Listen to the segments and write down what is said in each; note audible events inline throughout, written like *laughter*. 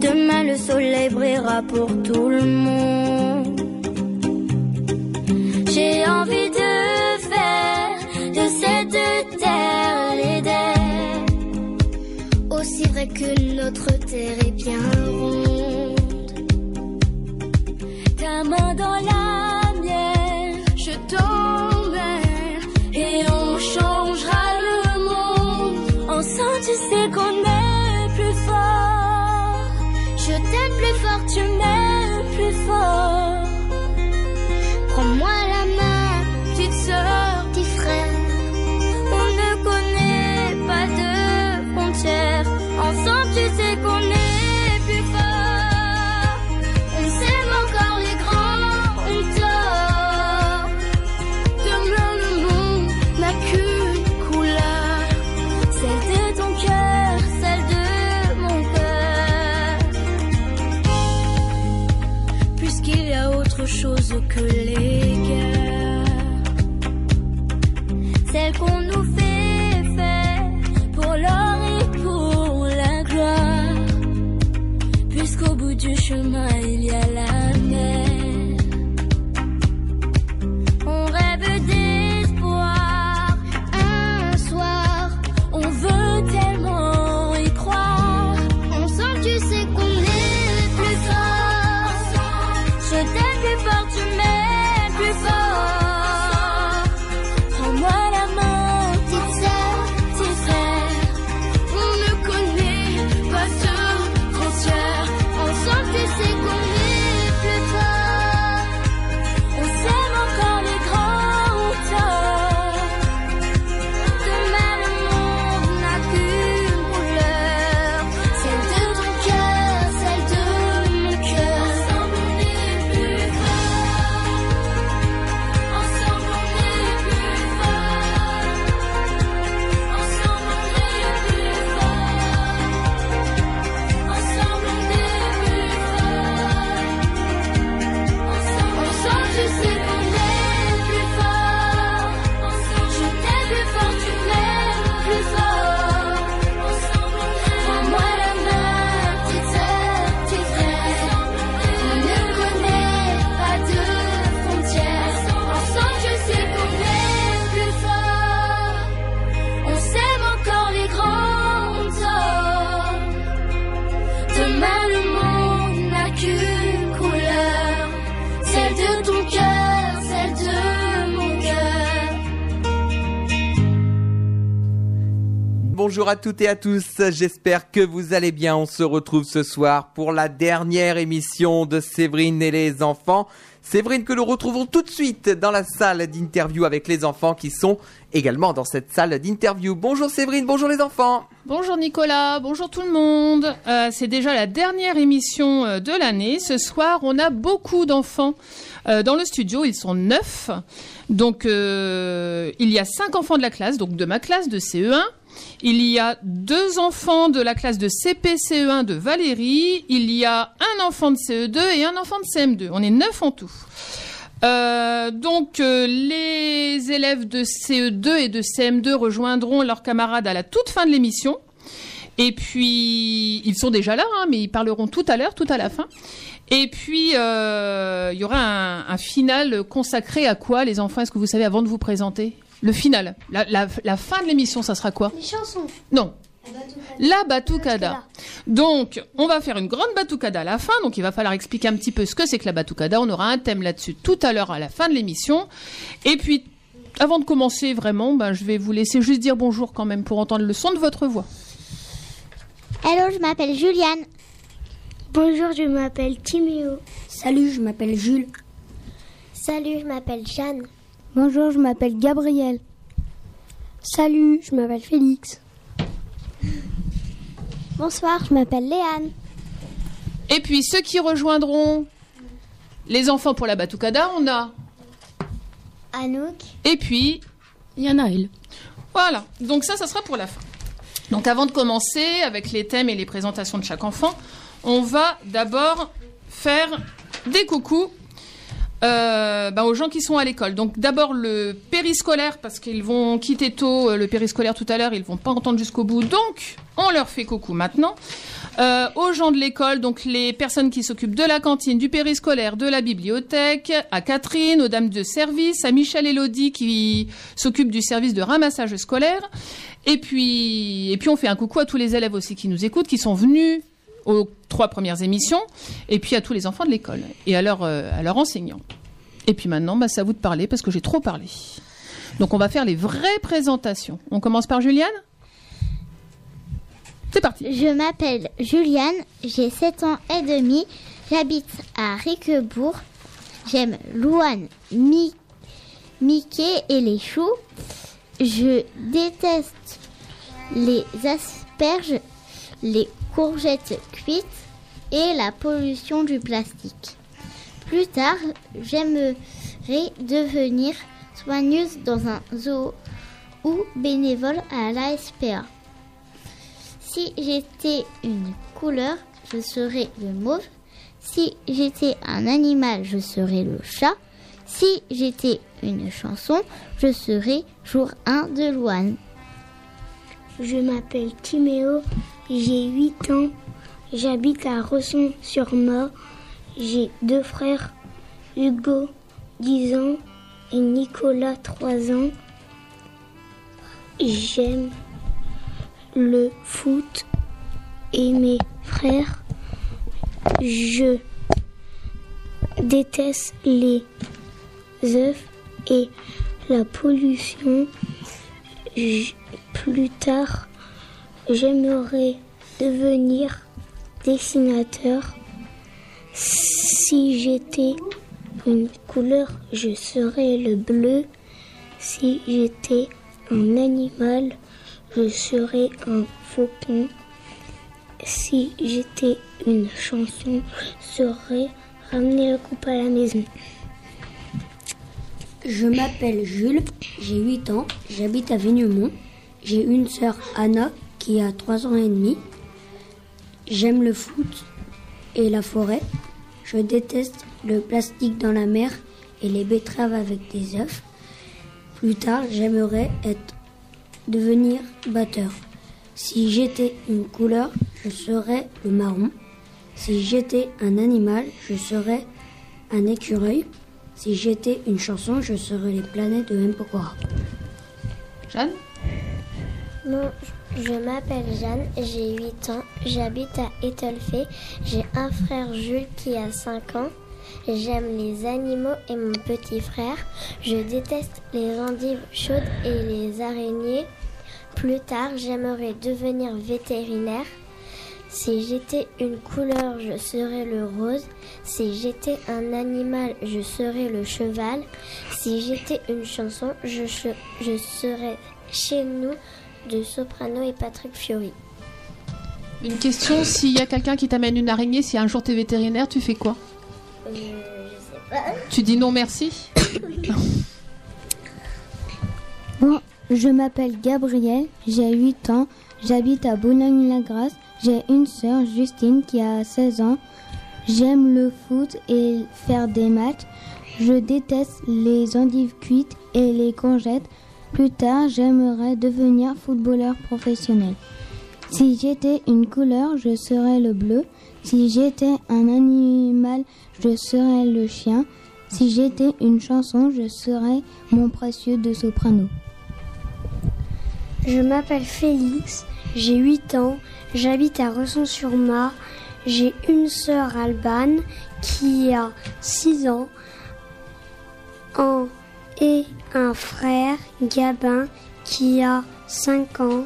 Demain le soleil brillera pour tout le monde. J'ai envie de faire de cette terre l'Éden. Aussi vrai que notre terre est bien à toutes et à tous, j'espère que vous allez bien. On se retrouve ce soir pour la dernière émission de Séverine et les enfants. Séverine que nous retrouvons tout de suite dans la salle d'interview avec les enfants qui sont également dans cette salle d'interview. Bonjour Séverine, bonjour les enfants. Bonjour Nicolas, bonjour tout le monde. Euh, c'est déjà la dernière émission euh, de l'année. Ce soir, on a beaucoup d'enfants euh, dans le studio. Ils sont neuf. Donc, il y a cinq enfants de la classe, donc de ma classe de CE1. Il y a deux enfants de la classe de CP-CE1 de Valérie. Il y a un enfant de CE2 et un enfant de CM2. On est neuf en tout. Euh, donc euh, les élèves de CE2 et de CM2 rejoindront leurs camarades à la toute fin de l'émission. Et puis ils sont déjà là, hein, mais ils parleront tout à l'heure, tout à la fin. Et puis euh, il y aura un, un final consacré à quoi, les enfants Est-ce que vous savez avant de vous présenter? Le final, la, la- la fin de l'émission, ça sera quoi Les chansons. Non, la batucada. Donc, on va faire une grande batucada à la fin. Donc, il va falloir expliquer un petit peu ce que c'est que la batucada. On aura un thème là-dessus tout à l'heure à la fin de l'émission. Et puis, avant de commencer vraiment, ben, je vais vous laisser juste dire bonjour quand même pour entendre le son de votre voix. Hello, je m'appelle Juliane. Bonjour, je m'appelle Timéo. Salut, je m'appelle Jules. Salut, je m'appelle Jeanne. Bonjour, je m'appelle Gabriel. Salut, je m'appelle Félix. Bonsoir, je m'appelle Léane. Et puis, ceux qui rejoindront les enfants pour la batucada, on a. Anouk. Et puis, Yanaël. Voilà, donc ça, ça sera pour la fin. Donc avant de commencer avec les thèmes et les présentations de chaque enfant, on va d'abord faire des coucous euh, ben, aux gens qui sont à l'école. Donc d'abord le périscolaire, parce qu'ils vont quitter tôt euh, le périscolaire tout à l'heure, ils vont pas entendre jusqu'au bout. Donc on leur fait coucou maintenant. Euh, aux gens de l'école, donc les personnes qui s'occupent de la cantine, du périscolaire, de la bibliothèque, à Catherine, aux dames de service, à Michel Elodie qui s'occupe du service de ramassage scolaire. Et puis, et puis on fait un coucou à tous les élèves aussi qui nous écoutent, qui sont venus aux trois premières émissions, et puis à tous les enfants de l'école et à leurs euh, à leurs enseignants. Et puis maintenant, bah, c'est à vous de parler parce que j'ai trop parlé. Donc on va faire les vraies présentations. On commence par Juliane? C'est parti. Je m'appelle Juliane, j'ai 7 ans et demi, j'habite à Riquebourg. J'aime Louane, Mi- Mickey et les choux. Je déteste les asperges, les courgettes cuites et la pollution du plastique. Plus tard, j'aimerais devenir soigneuse dans un zoo ou bénévole à la SPA. Si j'étais une couleur, je serais le mauve. Si j'étais un animal, je serais le chat. Si j'étais une chanson, je serais jour 1 de Louane. Je m'appelle Timéo, j'ai 8 ans, j'habite à Resson-sur-Mort. J'ai deux frères, Hugo, 10 ans, et Nicolas, 3 ans. J'aime le foot et mes frères. Je déteste les œufs et la pollution. Plus tard, j'aimerais devenir dessinateur. Si j'étais une couleur, je serais le bleu. Si j'étais un animal, je serais un faucon. Si j'étais une chanson, je serais ramener le coupe à la maison. Je m'appelle Jules, j'ai 8 ans, j'habite à Vignemont. J'ai une sœur Anna qui a 3 ans et demi. J'aime le foot et la forêt. Je déteste le plastique dans la mer et les betteraves avec des œufs. Plus tard, j'aimerais être devenir batteur. Si j'étais une couleur, je serais le marron. Si j'étais un animal, je serais un écureuil. Si j'étais une chanson, je serais les planètes de M. Pokora. Bon, je m'appelle Jeanne, j'ai 8 ans, j'habite à Étolfé. J'ai un frère Jules qui a 5 ans. J'aime les animaux et mon petit frère. Je déteste les endives chaudes et les araignées. Plus tard, j'aimerais devenir vétérinaire. Si j'étais une couleur, je serais le rose. Si j'étais un animal, je serais le cheval. Si j'étais une chanson, je serais chez nous de Soprano et Patrick Fiori. Une question, s'il y a quelqu'un qui t'amène une araignée, si un jour t'es vétérinaire, tu fais quoi? Euh, je sais pas. Tu dis non merci? Bon, je m'appelle Gabriel, j'ai 8 ans, j'habite à Boulogne-la-Grasse. J'ai une sœur, Justine, qui a 16 ans. J'aime le foot et faire des matchs. Je déteste les endives cuites et les courgettes. Plus tard, j'aimerais devenir footballeur professionnel. Si j'étais une couleur, je serais le bleu. Si j'étais un animal, je serais le chien. Si j'étais une chanson, je serais mon précieux de soprano. Je m'appelle Félix, j'ai 8 ans, j'habite à Resson-sur-Mare. J'ai une sœur Albane qui a 6 ans en- et un frère Gabin qui a 5 ans.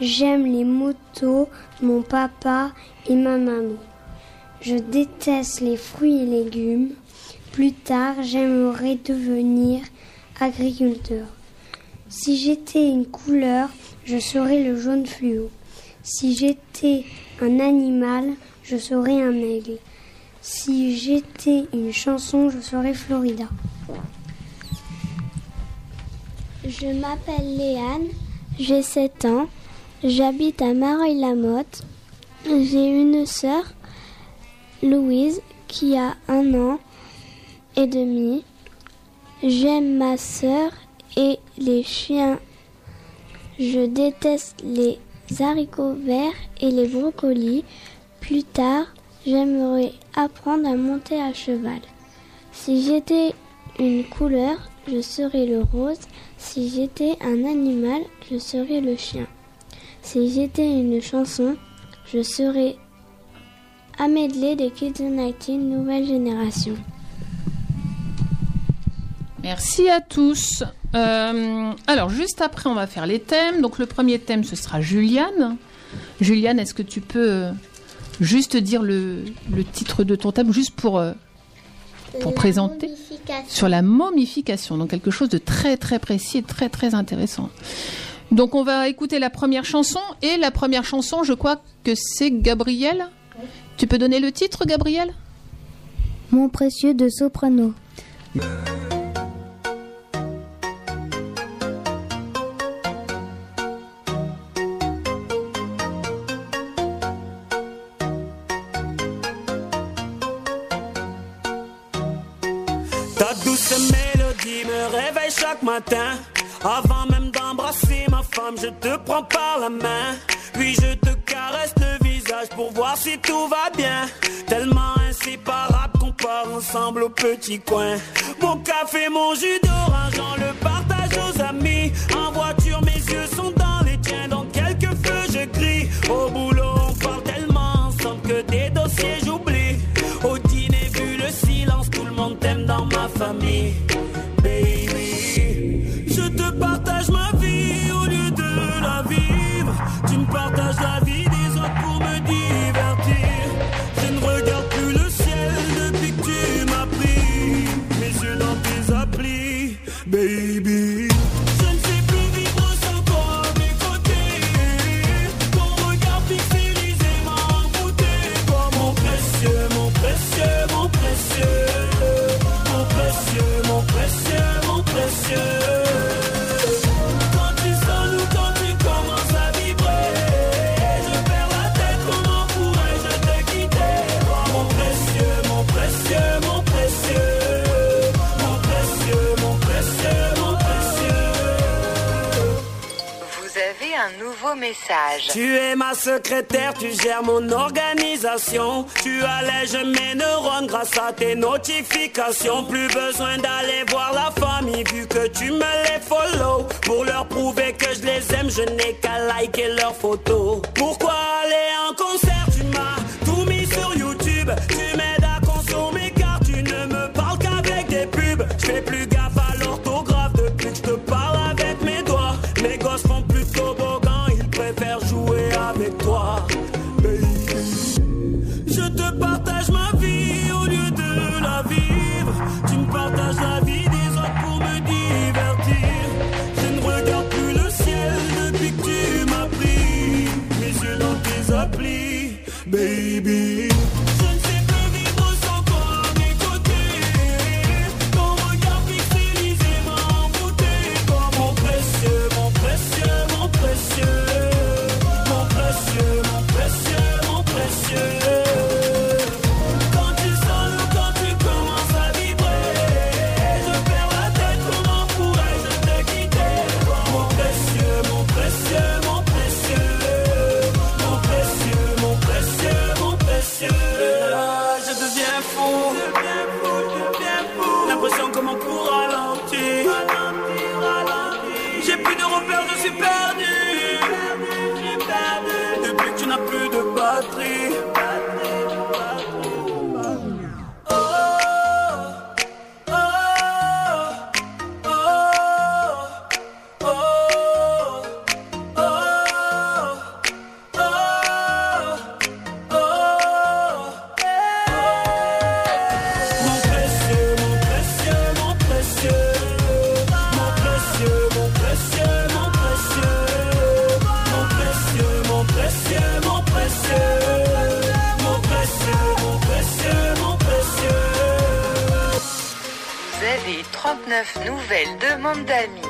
J'aime les motos, mon papa et ma maman. Je déteste les fruits et légumes. Plus tard, j'aimerais devenir agriculteur. Si j'étais une couleur, je serais le jaune fluo. Si j'étais un animal, je serais un aigle. Si j'étais une chanson, je serais Florida. Je m'appelle Léane, j'ai 7 ans, j'habite à Mareuil-la-Motte. J'ai une sœur, Louise, qui a un an. et demi. J'aime ma sœur et les chiens. Je déteste les haricots verts et les brocolis. Plus tard, j'aimerais apprendre à monter à cheval. Si j'étais une couleur, je serais le rose. Si j'étais un animal, je serais le chien. Si j'étais une chanson, je serais medley de Kids United Nouvelle Génération. Merci à tous. Euh, alors, juste après, on va faire les thèmes. Donc, le premier thème, ce sera Juliane. Juliane, est-ce que tu peux juste dire le, le titre de ton thème, juste pour, euh, pour La présenter sur la momification. Donc, quelque chose de très, très précis et très, très intéressant. Donc, on va écouter la première chanson. Et la première chanson, je crois que c'est Gabriel. Tu peux donner le titre, Gabriel? Mon précieux de soprano. Avant même d'embrasser ma femme, je te prends par la main. Puis je te caresse le visage pour voir si tout va bien. Tellement inséparable qu'on part ensemble au petit coin. Mon café, mon jus d'orange, on le partage aux amis. En voiture, mes yeux sont dans les tiens. Dans quelques feux, je crie. Au boulot, on parle tellement ensemble que des dossiers j'oublie. Au dîner, vu le silence, tout le monde t'aime dans ma famille. Tu es ma secrétaire, tu gères mon organisation. Tu allèges mes neurones grâce à tes notifications. Plus besoin d'aller voir la famille vu que tu me les follow. Pour leur prouver que je les aime, je n'ai qu'à liker leurs photos. Pourquoi aller en concert? Tu m'as tout mis sur YouTube. Tu m'aides à consommer car tu ne me parles qu'avec des pubs. Je fais plus 129 nouvelles demandes d'amis.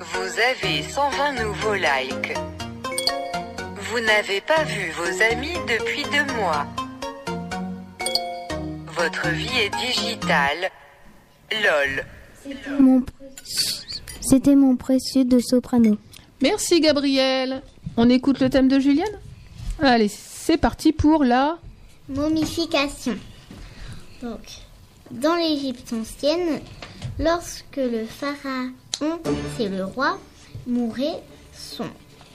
Vous avez 120 nouveaux likes. Vous n'avez pas vu vos amis depuis deux mois. Votre vie est digitale. LOL. C'était mon, précieux de soprano. Merci Gabriel. On écoute le thème de Julienne Allez, c'est parti pour la momification. Donc, dans l'Égypte ancienne, lorsque le pharaon, c'est le roi, mourait, son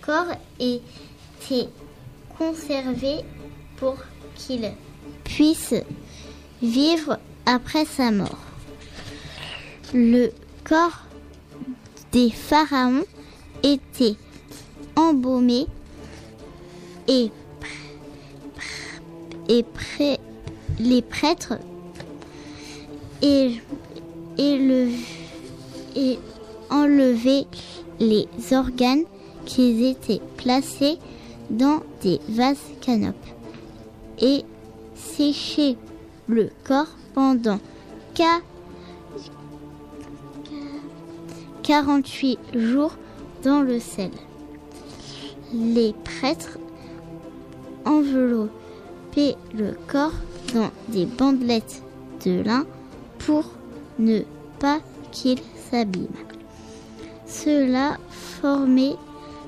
corps était conservé pour qu'il puisse vivre après sa mort. Le corps des pharaons était embaumé et pré- les prêtres et, et, et enlevaient les organes qui étaient placés dans des vases canopes et séchaient le corps pendant qua- 48 jours dans le sel. Les prêtres enveloppaient le corps dans des bandelettes de lin pour ne pas qu'il s'abîme. Cela formait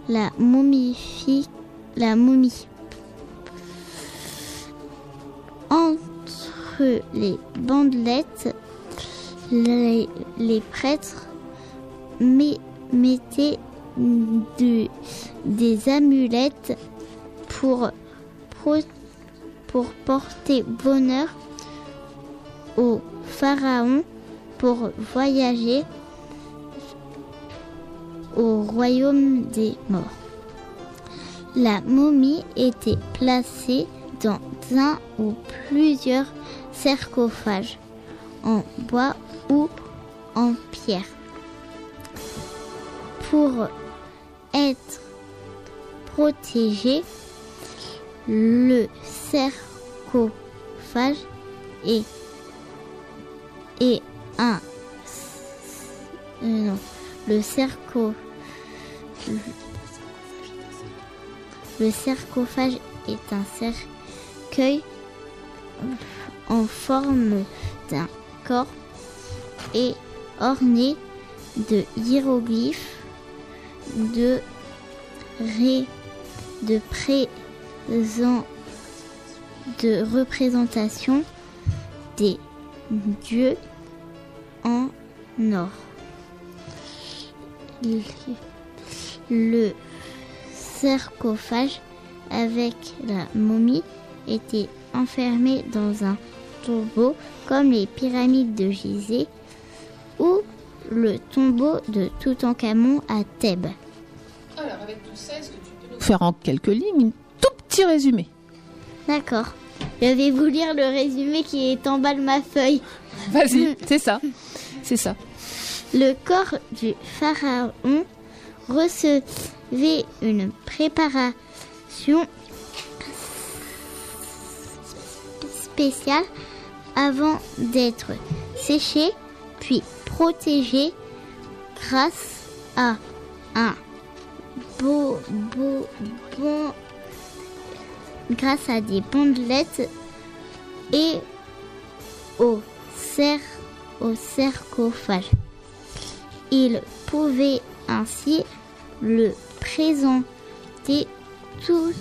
la momifie, la momie. Entre les bandelettes, les, prêtres met- mettaient de- des amulettes pour, pour porter bonheur au pharaon pour voyager au royaume des morts. La momie était placée dans un ou plusieurs sarcophages en bois ou en pierre. Pour être protégé, le sarcophage est, est un. Euh, non, le sarco le sarcophage est un cercueil en forme d'un corps et orné de hiéroglyphes de ré, de présent de représentation des dieux en or. Le- Le sarcophage avec la momie était enfermé dans un tombeau comme les pyramides de Gizeh ou le tombeau de Toutankhamon à Thèbes. Alors avec tout ça, est-ce que tu peux nous faire en quelques lignes un tout petit résumé D'accord. Je vais vous lire le résumé qui est en bas de ma feuille. Vas-y, c'est ça. C'est ça. Le corps du pharaon recevait une préparation spéciale avant d'être séché puis protégé grâce à un beau, beau, bon, grâce à des bandelettes et au, cer, au sarcophage. Il pouvait ainsi le présenter tout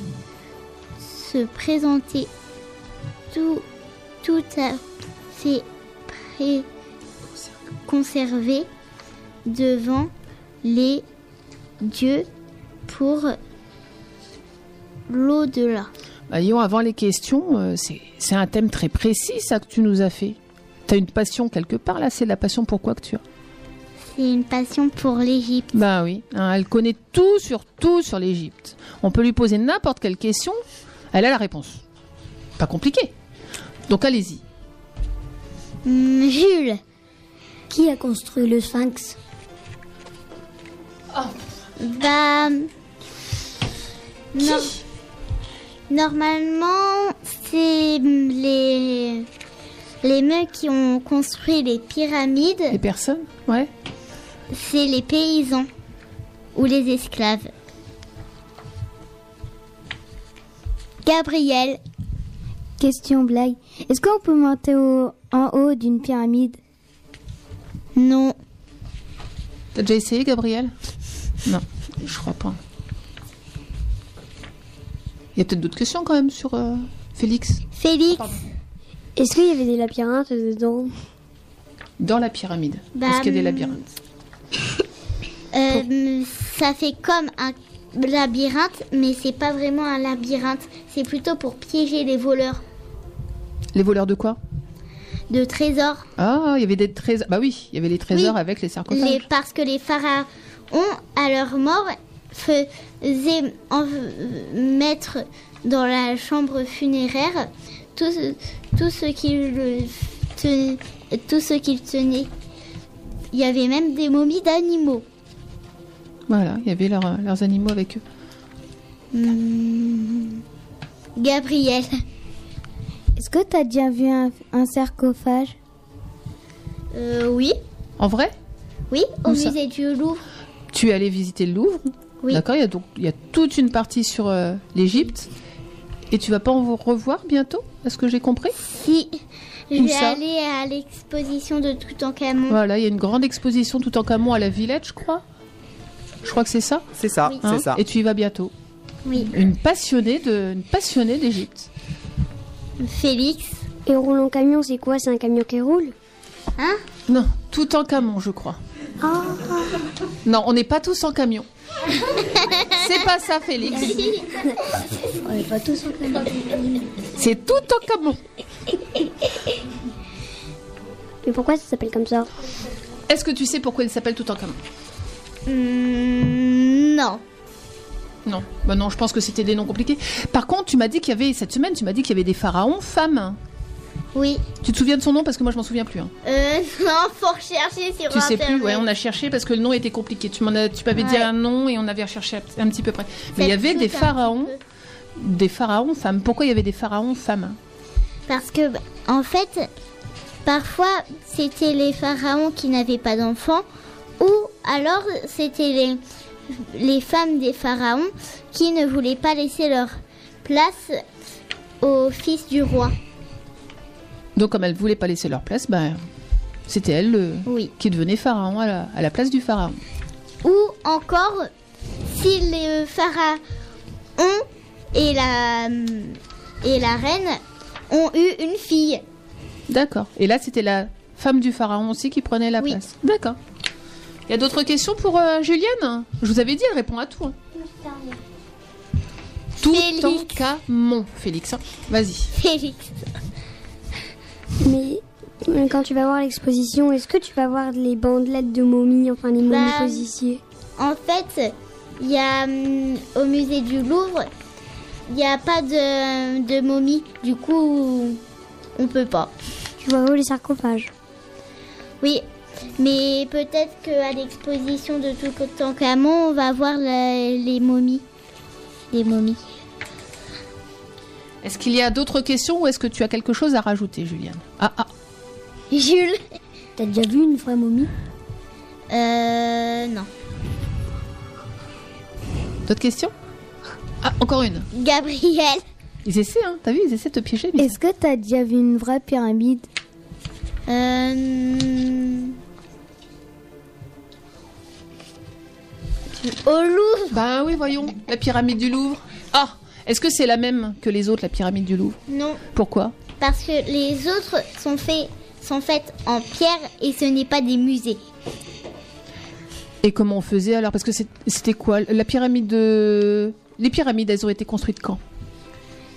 se présenter tout tout à fait pré- devant les dieux pour l'au-delà. Bah, avant les questions, euh, c'est c'est un thème très précis, ça, que tu nous as fait. T'as une passion quelque part, là C'est la passion pour quoi que tu as C'est une passion pour l'Égypte. Bah oui, hein, elle connaît tout sur tout sur l'Égypte. On peut lui poser n'importe quelle question, elle a la réponse. Pas compliqué. Donc allez-y. Hmm, Jules, Qui a construit le sphinx bah nor- normalement c'est les les mecs qui ont construit les pyramides, Les personnes Ouais. c'est les paysans ou les esclaves. Gabriel, question blague. Est-ce qu'on peut monter au- en haut d'une pyramide? Non. T'as déjà essayé, Gabriel? Non, je crois pas. Il y a peut-être d'autres questions quand même sur euh, Félix? Félix, Est-ce qu'il y avait des labyrinthes dedans? Dans la pyramide. Bah, Est-ce qu'il y a des hum, labyrinthes? Euh, ça fait comme un labyrinthe, mais c'est pas vraiment un labyrinthe. C'est plutôt pour piéger les voleurs Les voleurs de quoi? De trésors. Ah, il y avait des trésors. Bah oui, il y avait les trésors Oui. avec les sarcophages. Les, parce que les pharaons, à leur mort, faisaient en- mettre dans la chambre funéraire tout, ce- tout ce qu'ils ten- tout ce qu'ils tenaient. Il y avait même des momies d'animaux. Voilà, il y avait leurs- leurs animaux avec eux. Hmm. Gabriel. Est-ce que tu as déjà vu un, un sarcophage? Euh, oui, En vrai? Oui, au Où musée du Louvre. Tu es allé visiter le Louvre? Oui. D'accord, il y a donc il y a toute une partie sur euh, l'Égypte. Et tu vas pas en revoir bientôt Est-ce que j'ai compris? Si, je vais aller à l'exposition de Toutankhamon. Voilà, il y a une grande exposition tout en Camon à la Villette, je crois. Je crois que c'est ça? C'est ça, Oui. hein? c'est ça. Et tu y vas bientôt? Oui, Une passionnée de, une passionnée d'Égypte. Félix. Et roule en camion, c'est quoi? C'est un camion qui roule? Hein? Non, tout en Camon, je crois. Non, on n'est pas tous en camion. *laughs* c'est pas ça, Félix. On n'est pas tous en camion. C'est tout en Camon. Mais pourquoi ça s'appelle comme ça Est-ce que tu sais pourquoi il s'appelle tout en Camon Hmm, non. Non, bah non, je pense que c'était des noms compliqués. Par contre, tu m'as dit qu'il y avait cette semaine, tu m'as dit qu'il y avait des pharaons femmes. Oui. Tu te souviens de son nom parce que moi je m'en souviens plus. hein. Euh, *laughs* non, faut rechercher sur Tu sais Internet. plus, ouais, on a cherché parce que le nom était compliqué. Tu m'en as, tu m'avais dit Ouais. un nom et on avait recherché un petit peu près. Mais il y Faites avait tout des un petit pharaons, peu. des pharaons femmes. Pourquoi il y avait des pharaons femmes? Parce que, bah, en fait, parfois, c'était les pharaons qui n'avaient pas d'enfants, ou alors c'était les, les femmes des pharaons qui ne voulaient pas laisser leur place au fils du roi. Donc comme elles voulaient pas laisser leur place, ben c'était elles le- Oui. qui devenaient pharaon à la, à la place du pharaon. Ou encore, si les pharaons et la, et la reine ont eu une fille. D'accord. Et là c'était la femme du pharaon aussi qui prenait la Oui. place. D'accord. Il y a d'autres questions pour euh, Julienne Je vous avais dit, elle répond à tout. hein. Tout Félix. en Camon, Félix. hein. Vas-y. Félix. Mais quand tu vas voir l'exposition, est-ce que tu vas voir les bandelettes de momies, enfin les momies Bah, En fait, il y a hum, au musée du Louvre, il n'y a pas de, de momie. Du coup, on peut pas. Tu vas voir les sarcophages? Oui, mais peut-être qu'à l'exposition de Toutankhamon, on va voir les momies. Les momies. Est-ce qu'il y a d'autres questions ou est-ce que tu as quelque chose à rajouter, Julienne Ah ah. Jules T'as déjà vu une vraie momie? Euh. Non. D'autres questions? Ah, encore une. Gabriel Ils essaient, hein T'as vu, ils essaient de te piéger. mais Est-ce que tu as déjà vu une vraie pyramide? Euh. Au Louvre Bah oui, voyons. La pyramide du Louvre. Ah Est-ce que c'est la même que les autres, la pyramide du Louvre? Non. Pourquoi? Parce que les autres sont faits sont faites en pierre et ce n'est pas des musées. Et comment on faisait alors? Parce que c'était quoi? La pyramide de... Les pyramides, elles ont été construites quand?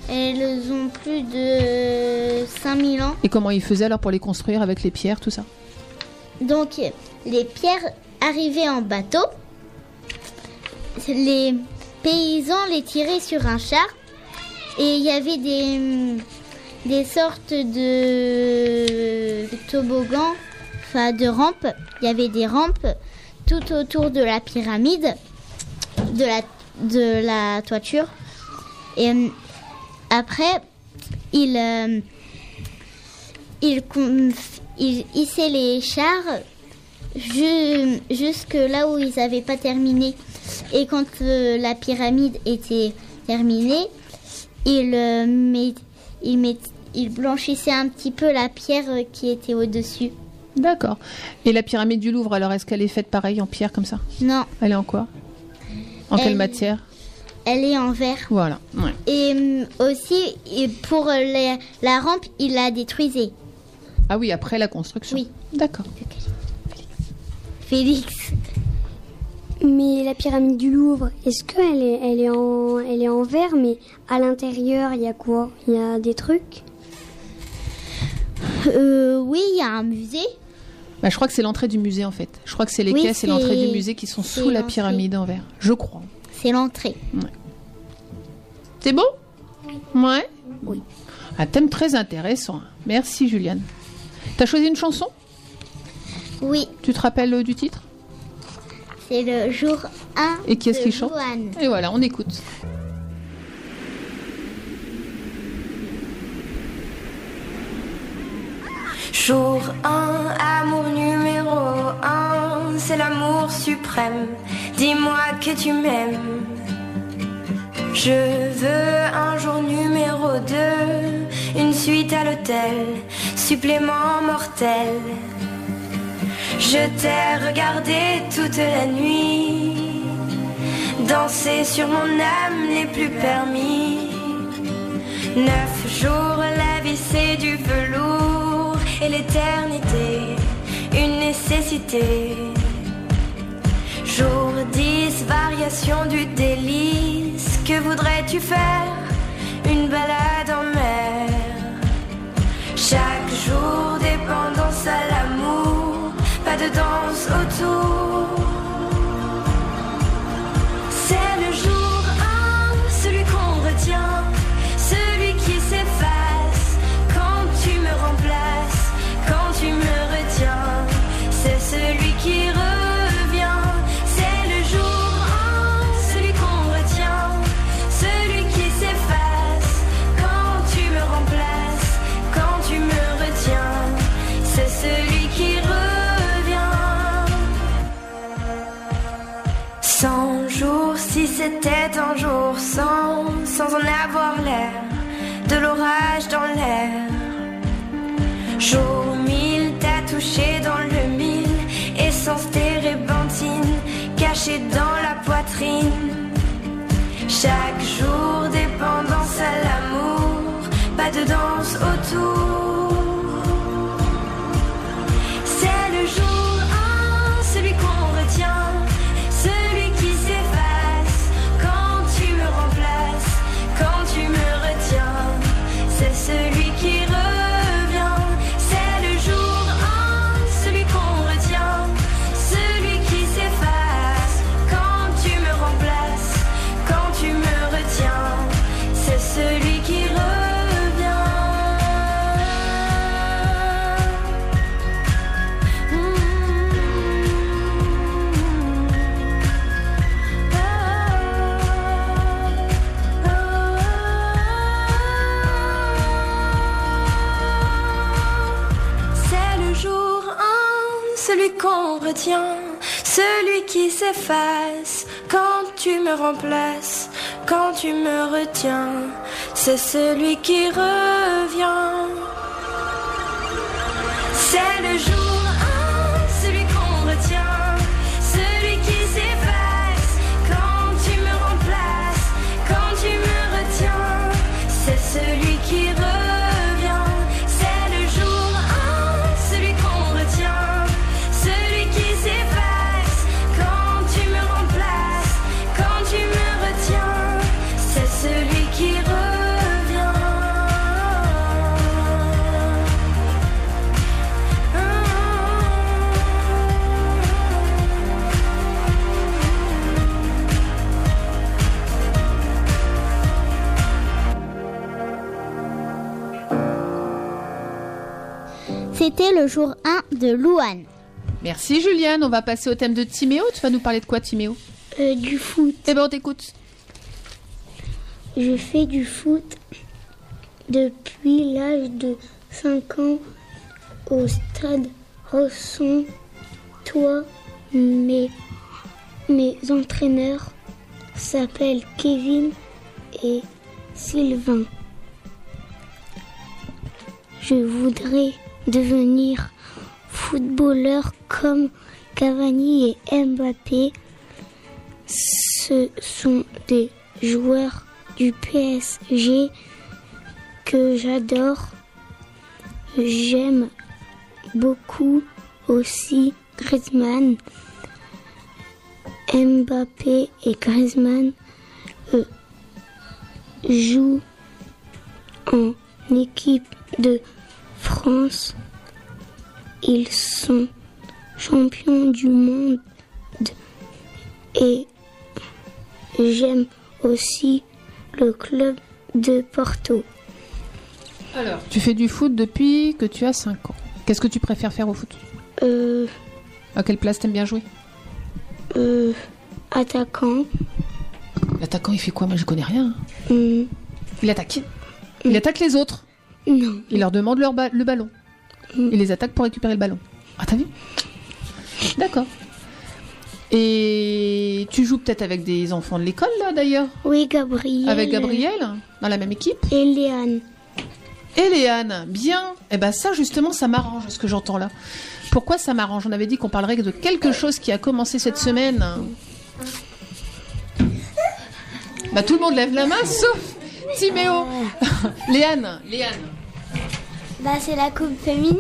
Elles ont plus de 5000 ans. Et comment ils faisaient alors pour les construire avec les pierres, tout ça? Donc les pierres arrivaient en bateau. Les paysans les tiraient sur un char et il y avait des, des sortes de, toboggans, enfin de rampes. Il y avait des rampes tout autour de la pyramide, de la, de la toiture. Et euh, après, ils, euh, ils, con- ils hissaient les chars ju- jusque là où ils n'avaient pas terminé. Et quand euh, la pyramide était terminée, ils, euh, met- ils, met- il blanchissait un petit peu la pierre euh, qui était au-dessus. D'accord. Et la pyramide du Louvre, alors est-ce qu'elle est faite pareil en pierre comme ça? Non, Elle est en quoi? En quelle Elle- matière? Elle est en verre. Voilà. ouais. Et aussi, et pour les- la rampe, il la détruisait. Ah oui, après la construction. Oui. D'accord. Félix. Mais la pyramide du Louvre, est-ce qu'elle est, elle est, en, elle est en verre, mais à l'intérieur, il y a quoi? Il y a des trucs? Euh, oui, il y a un musée. Bah, je crois que c'est l'entrée du musée en fait. Je crois que c'est les Oui, caisses et l'entrée du musée qui sont sous la pyramide en verre. Je crois. C'est l'entrée. C'est beau? Ouais Oui. Un thème très intéressant. Merci Juliane. T'as choisi une chanson? Oui, Tu te rappelles euh, du titre? C'est le jour 1 Et qui est-ce de qui chante. Et voilà, on écoute. Jour 1, amour numéro 1, c'est l'amour suprême. Dis-moi que tu m'aimes. Je veux un jour numéro 2, une suite à l'hôtel, supplément mortel. Je t'ai regardé toute la nuit, danser sur mon âme n'est plus permis. Neuf jours, la vie du velours et l'éternité, une nécessité. Jour 10, variation du délice, que voudrais-tu faire? Une balade en mer. Chaque jour, dépendance à pas de danse autour. C'est le jour c'était un jour sans, sans en avoir l'air, de l'orage dans l'air. Jour mille, t'as touché dans le mille, essence térébenthine, cachée dans la poitrine. Chaque jour, dépendance à l'amour, pas de danse autour. Retient, celui qui s'efface quand tu me remplaces, quand tu me retiens. C'est celui qui revient. C'est le jour 1, celui qu'on C'était le jour 1 de Louane. Merci Juliane. On va passer au thème de Timéo. Tu vas nous parler de quoi Timéo? Euh, Du foot. Eh ben on t'écoute. Je fais du foot depuis l'âge de 5 ans au stade Rosson. Toi, mes, mes entraîneurs s'appellent Kevin et Sylvain. je voudrais devenir footballeur comme Cavani et Mbappé. Ce sont des joueurs du PSG que j'adore. J'aime beaucoup aussi Griezmann. Mbappé et Griezmann euh, jouent en équipe de France. Ils sont champions du monde et j'aime aussi le club de Porto. Alors, tu fais du foot depuis que tu as 5 ans. Qu'est-ce que tu préfères faire au foot? Euh, À quelle place t'aimes bien jouer? euh, attaquant. L'attaquant, il fait quoi? Moi, je connais rien. Hmm, Il attaque Il attaque les autres. Non. Il leur demande leur ba- le ballon. Mm. Il les attaque pour récupérer le ballon. Ah, t'as vu? D'accord. Et tu joues peut-être avec des enfants de l'école, là, d'ailleurs? Oui, Gabriel. Avec Gabriel Dans la même équipe? Et Léane. Et Léane, bien. Eh ben ça, justement, ça m'arrange ce que j'entends là. Pourquoi ça m'arrange? On avait dit qu'on parlerait de quelque chose qui a commencé cette semaine. Bah tout le monde lève la main, sauf Timéo. *laughs* Léane, Léane. Bah, c'est la coupe féminine.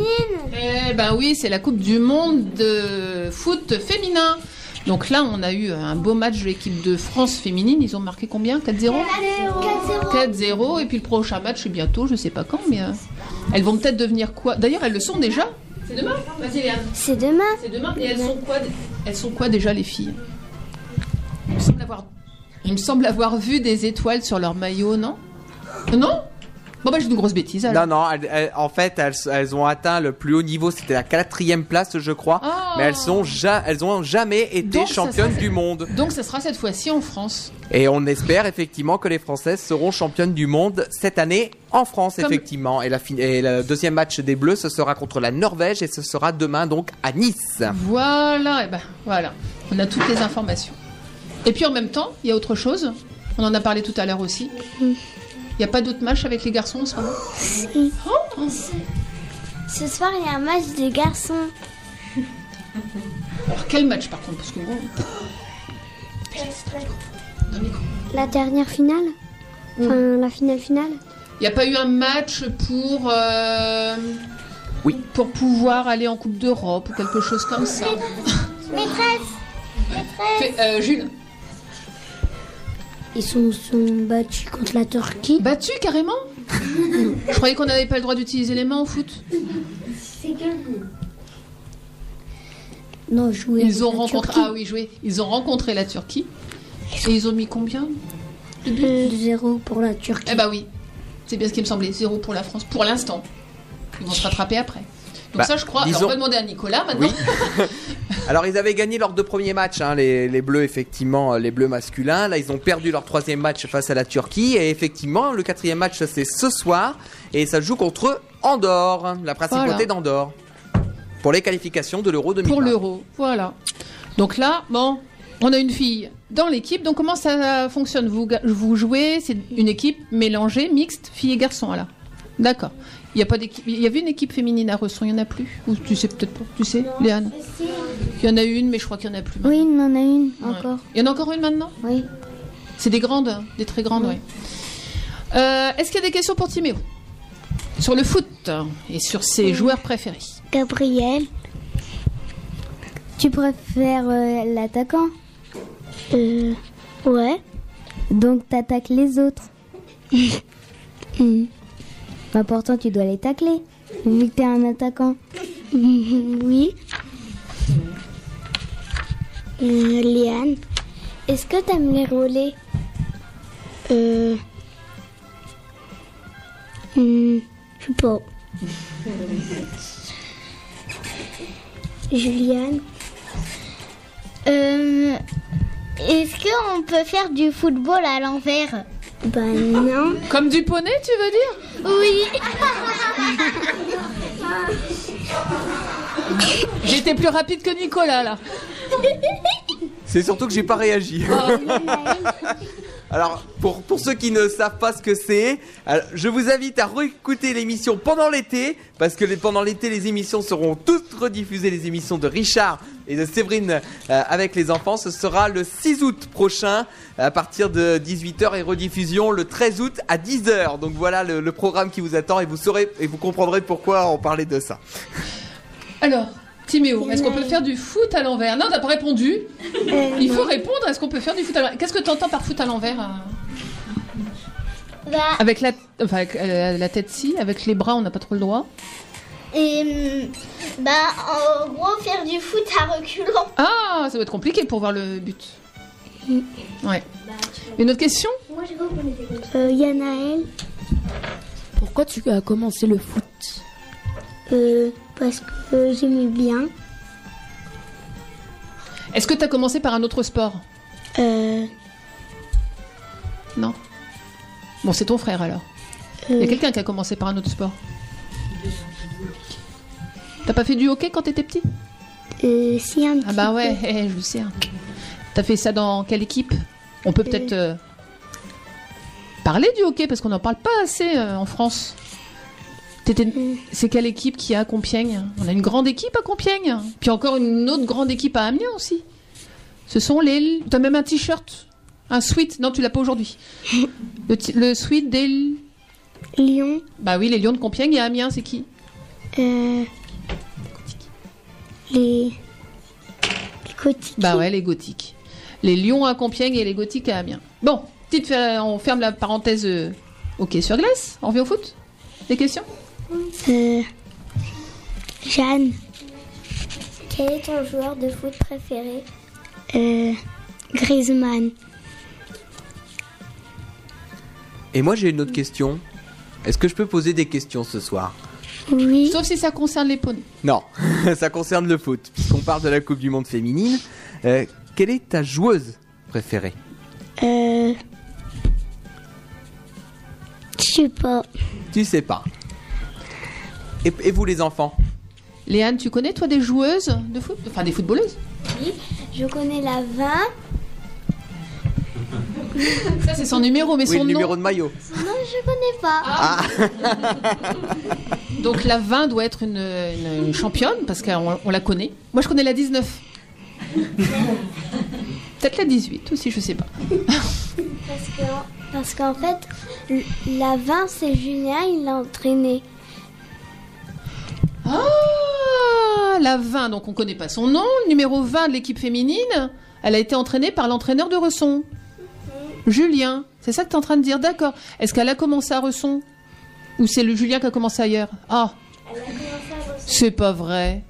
Eh ben oui, c'est la Coupe du Monde de foot féminin. Donc là, on a eu un beau match de l'équipe de France féminine. Ils ont marqué combien? 4-0 4-0. Et puis le prochain match, c'est bientôt, je sais pas quand, mais euh, elles vont peut-être devenir quoi? D'ailleurs, elles le sont déjà. C'est demain? Vas-y, Léane. C'est demain. C'est demain. Et elles sont quoi Elles sont quoi déjà, les filles? Il me semble avoir, il me semble avoir vu des étoiles sur leur maillot, non? Non? Bon bah j'ai une grosse bêtise alors. Non, non, elles- elles- en fait, elles, elles ont atteint le plus haut niveau, c'était la quatrième place, je crois. Oh. Mais elles, sont ja- elles ont jamais été Donc, ça championnes serait- du monde. Donc ça sera cette fois-ci en France. Et on espère effectivement que les Françaises seront championnes du monde cette année en France, Comme- effectivement. Et, la fin- et le deuxième match des Bleus, ce sera contre la Norvège et ce sera demain donc à Nice. Voilà, et ben voilà, on a toutes les informations. Et puis en même temps, il y a autre chose. On en a parlé tout à l'heure aussi. Il n'y a pas d'autres matchs avec les garçons en ce moment? Ce soir, il y a un match de garçons. Alors quel match par contre? Parce que bon, La dernière finale? Enfin, la finale finale? Il n'y a pas eu un match pour euh, Oui. pour pouvoir aller en Coupe d'Europe ou quelque chose comme ça? Fais- euh, Jules, Ils sont, sont battus contre la Turquie. battu carrément Je croyais qu'on n'avait pas le droit d'utiliser les mains au foot. Non, jouer Ils ont rencontré Turquie. ah oui joué. Ils ont rencontré la Turquie et ils ont mis combien 2-0 pour la Turquie. Eh bah oui, c'est bien ce qui me semblait. Zéro pour la France pour l'instant. Ils vont se rattraper après. Donc Bah, ça, je crois. Alors, on va demander à Nicolas maintenant. Oui. *laughs* Alors ils avaient gagné leurs deux premiers matchs, hein, les, les bleus effectivement, euh, les bleus masculins. Là ils ont perdu leur troisième match face à la Turquie et effectivement le quatrième match c'est ce soir et ça joue contre Andorre, la principauté Voilà. d'Andorre, pour les qualifications de l'Euro 2020. Pour l'euro, voilà. Donc là, bon, on a une fille dans l'équipe. Donc comment ça fonctionne? Vous, vous jouez, c'est une équipe mélangée, mixte, filles et garçons, là. D'accord. Il y a pas d'équipe. Il y avait une équipe féminine à Resson, il y en a plus Ou tu sais peut-être pas. Tu sais, Léane Il y en a une, mais je crois qu'il y en a plus. maintenant. Oui, il en a une Ouais. encore. Il y en a encore une maintenant Oui. C'est des grandes, hein, des très grandes, oui. Euh, Est-ce qu'il y a des questions pour Timéo? Sur le foot hein, et sur ses joueurs préférés. Gabriel. Tu préfères euh, l'attaquant? Euh, ouais. Donc t'attaques les autres. Hmm. *laughs* Pourtant tu dois les tacler, vu que t'es un attaquant. *laughs* Oui. Euh. Est-ce que t'aimes les relais? Euh. hmm, je sais pas. Juliane? Euh, Est-ce qu'on peut faire du football à l'envers? Bah non. Comme du poney, tu veux dire? Oui. *laughs* J'étais plus rapide que Nicolas, là. C'est surtout que j'ai pas réagi. *laughs* Alors, pour, ceux qui ne savent pas ce que c'est, alors, je vous invite à réécouter l'émission pendant l'été, parce que pendant l'été, les émissions seront toutes rediffusées, les émissions de Richard et de Séverine euh, avec les enfants. Ce sera le 6 août prochain, à partir de 18h, et rediffusion le 13 août à 10h. Donc voilà le, le programme qui vous attend, et vous saurez, et vous comprendrez pourquoi on parlait de ça. Alors, Timéo, est-ce qu'on peut faire du foot à l'envers Non, t'as pas répondu. Il faut répondre. Est-ce qu'on peut faire du foot à l'envers Qu'est-ce que tu entends par foot à l'envers euh Bah, Avec la, enfin, avec, euh, la tête si, avec les bras, on n'a pas trop le droit. et, hum, bah, en gros, faire du foot à reculant. Ah, ça va être compliqué pour voir le but. Ouais. Une autre question Euh, Yanaël, Pourquoi tu as commencé le foot? Euh, parce que j'aimais bien. Est-ce que tu as commencé par un autre sport Euh, Non. Bon, c'est ton frère alors. Il y a quelqu'un qui a commencé par un autre sport. T'as pas fait du hockey quand t'étais petit euh, si un Ah bah petit ouais, eh, je le sais. T'as fait ça dans quelle équipe On peut peut-être euh, parler du hockey parce qu'on n'en parle pas assez euh, en France. C'est quelle équipe qui a à Compiègne? On a une grande équipe à Compiègne. Puis encore une autre grande équipe à Amiens aussi. Ce sont les. T'as même un t-shirt, un sweat. Non, tu l'as pas aujourd'hui. Le, le sweat des. Lyon, Bah oui, les Lions de Compiègne et Amiens, c'est qui? Euh, les, les gothiques. Bah ouais, les gothiques. Les lions à Compiègne et les gothiques à Amiens. Bon, petite, fer- on ferme la parenthèse euh, hockey sur glace. On revient au foot? Des questions? Euh, Jeanne. Quel est ton joueur de foot préféré euh, Griezmann. Et moi, j'ai une autre question. Est-ce que je peux poser des questions ce soir Oui. Sauf si ça concerne les poneys. Non, *laughs* ça concerne le foot. Puisqu'on parle de la Coupe du Monde féminine, euh, quelle est ta joueuse préférée Euh, je sais pas. Tu sais pas. Et, et vous les enfants Léane, tu connais toi des joueuses de foot Enfin des footballeuses Je connais la 20. *laughs* Ça c'est son numéro, mais Oui, son le nom. numéro de maillot. Non, je connais pas. Ah, *laughs* Donc la 20 doit être une, une- une championne parce qu'on on la connaît. Moi je connais la 19. *laughs* Peut-être la 18 aussi, je sais pas. Parce que- Parce qu'en fait, la 20, c'est Julien, il l'a entraîné. Ah, la 20, donc on connaît pas son nom. Le numéro 20 de l'équipe féminine, elle a été entraînée par l'entraîneur de Resson. Julien, c'est ça que tu es en train de dire, d'accord. Est-ce qu'elle a commencé à Resson? Ou c'est le Julien qui a commencé ailleurs? Ah, c'est pas vrai.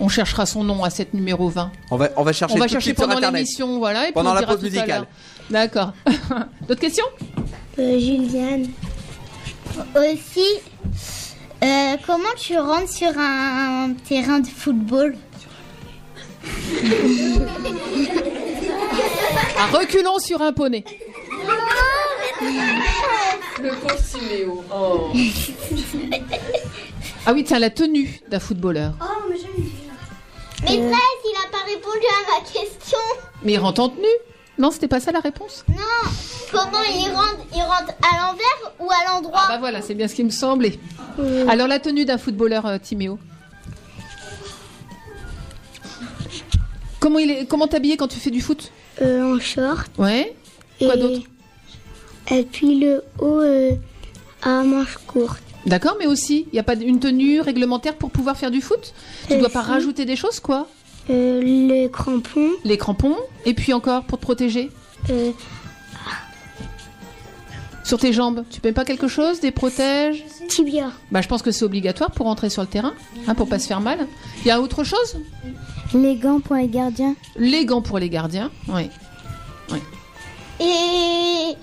On cherchera son nom à cette numéro 20. on va, on va chercher On va chercher pendant l'émission, voilà. Et puis Pendant on la dira pause musicale. D'accord. *laughs* D'autres questions? Euh, Juliane. Aussi, euh, comment tu rentres sur un terrain de football *laughs* À reculons sur un poney. Le pauvre Siméo. Oh. Ah oui, tiens, la tenue d'un footballeur. Maîtresse, il a pas répondu à ma question. Mais il rentre en tenue Non, c'était pas ça la réponse? Non, comment il rentre Il rentre à l'envers ou à l'endroit? Bah voilà, c'est bien ce qui me semblait. Alors la tenue d'un footballeur, euh, Timéo. Comment il est Comment t'habiller quand tu fais du foot? Euh, en short. Ouais. Quoi d'autre? Et puis le haut euh, à manches courtes. D'accord, mais aussi, il n'y a pas une tenue réglementaire pour pouvoir faire du foot? Tu Euh, dois pas rajouter des choses, quoi? Euh, le crampon. Les crampons, et puis encore pour te protéger Euh, Sur tes jambes, tu mets pas quelque chose Des protèges? Tibia. Bah je pense que c'est obligatoire pour entrer sur le terrain, hein, pour pas se faire mal. Il y a autre chose? Les gants pour les gardiens. Les gants pour les gardiens, oui. Et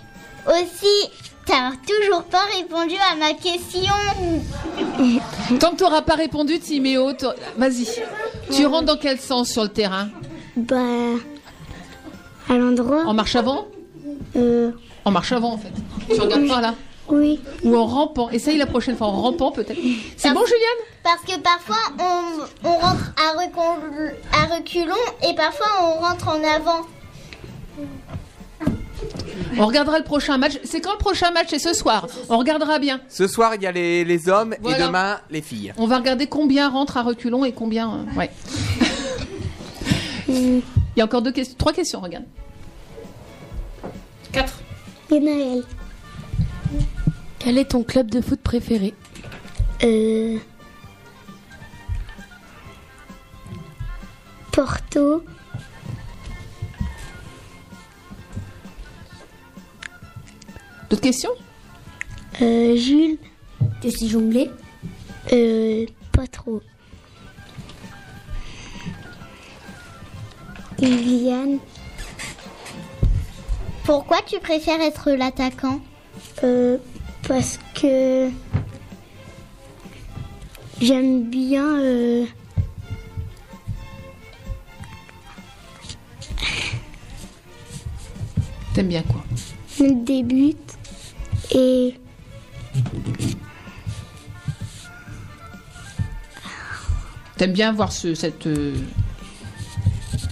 aussi, t'as toujours pas répondu à ma question. *laughs* Tant que t'auras pas répondu, Timéo, vas-y. Tu rentres dans quel sens sur le terrain? Bah, à l'endroit. En marche avant? Euh, En marche avant, en fait. Tu regardes par là? Oui. Ou en rampant Essaye la prochaine fois en rampant peut-être. C'est bon, Juliane? Parce que parfois on, on rentre à, recul- à reculons et parfois on rentre en avant. On regardera le prochain match. C'est quand le prochain match? C'est ce soir. On regardera bien. Ce soir, il y a les, les hommes Voilà. et demain, les filles. On va regarder combien rentre à reculons et combien. euh, ouais. *laughs* Il y a encore deux questions, trois questions, regarde. Quatre. Guénaël. Quel est ton club de foot préféré? Euh... Porto. D'autres questions? Euh, Jules. Tu sais jongler Euh, pas trop. Liliane. Pourquoi tu préfères être l'attaquant? Euh, parce que j'aime bien euh, T'aimes bien quoi? le début et T'aimes bien voir ce, cette, euh,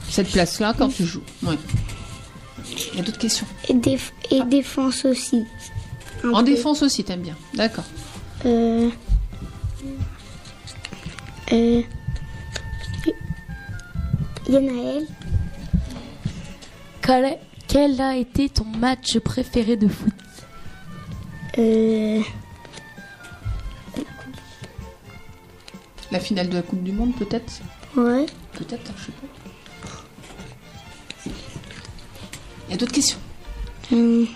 cette place-là quand tu joues? Ouais. Il y a d'autres questions? et, déf- et défense aussi. En peu. défense aussi, t'aimes bien. D'accord. Euh, euh, Yanaël. quel a été ton match préféré de foot? Euh, La finale de la Coupe du Monde, peut-être ouais. Peut-être, je sais pas. Il y a d'autres questions? Hum,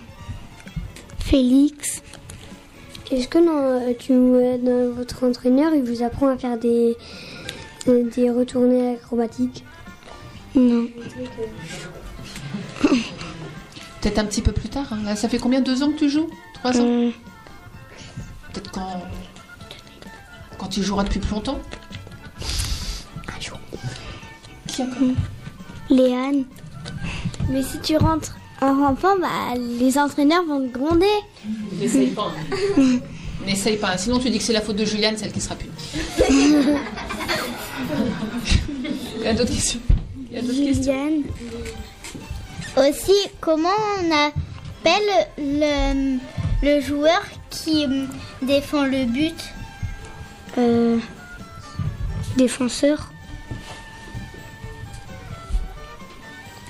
Félix. Est-ce que dans, tu, euh, dans votre entraîneur, il vous apprend à faire des, euh, des retournées acrobatiques? Non. *laughs* Peut-être un petit peu plus tard. hein. Là, ça fait combien? Deux ans que tu joues? Trois ans Euh, Peut-être quand. Quand tu joueras depuis plus longtemps Un jour. Qui a comme. Léane. Mais si tu rentres en rampant, bah, les entraîneurs vont te gronder. N'essaye pas. hein. *laughs* N'essaye pas. Sinon, tu dis que c'est la faute de Juliane, celle qui sera punie. *laughs* Il y a d'autres questions Il y a d'autres questions Juliane. Aussi, comment on appelle le, le joueur qui hum, défend le but Euh, défenseur.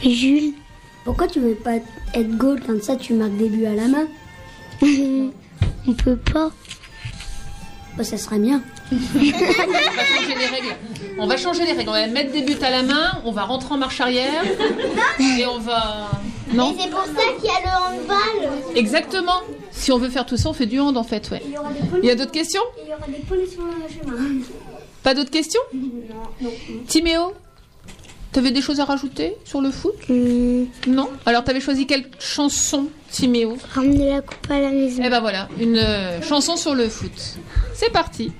Jules. Pourquoi tu veux pas être goal comme ça tu marques des buts à la main *laughs* On peut pas. Bah, Ça serait bien. On va changer les règles. On va changer les règles. On va mettre des buts à la main, on va rentrer en marche arrière et on va. Non Et c'est pour ça qu'il y a le handball. Exactement. Si on veut faire tout ça, on fait du hand en fait, ouais. Il y a d'autres questions? Il y aura des sur le chemin. Pas d'autres questions? Timéo T'avais des choses à rajouter sur le foot? Non? Alors t'avais choisi quelle chanson, Timéo? Ramener la coupe à la maison. Eh ben voilà, une euh, chanson sur le foot. C'est parti.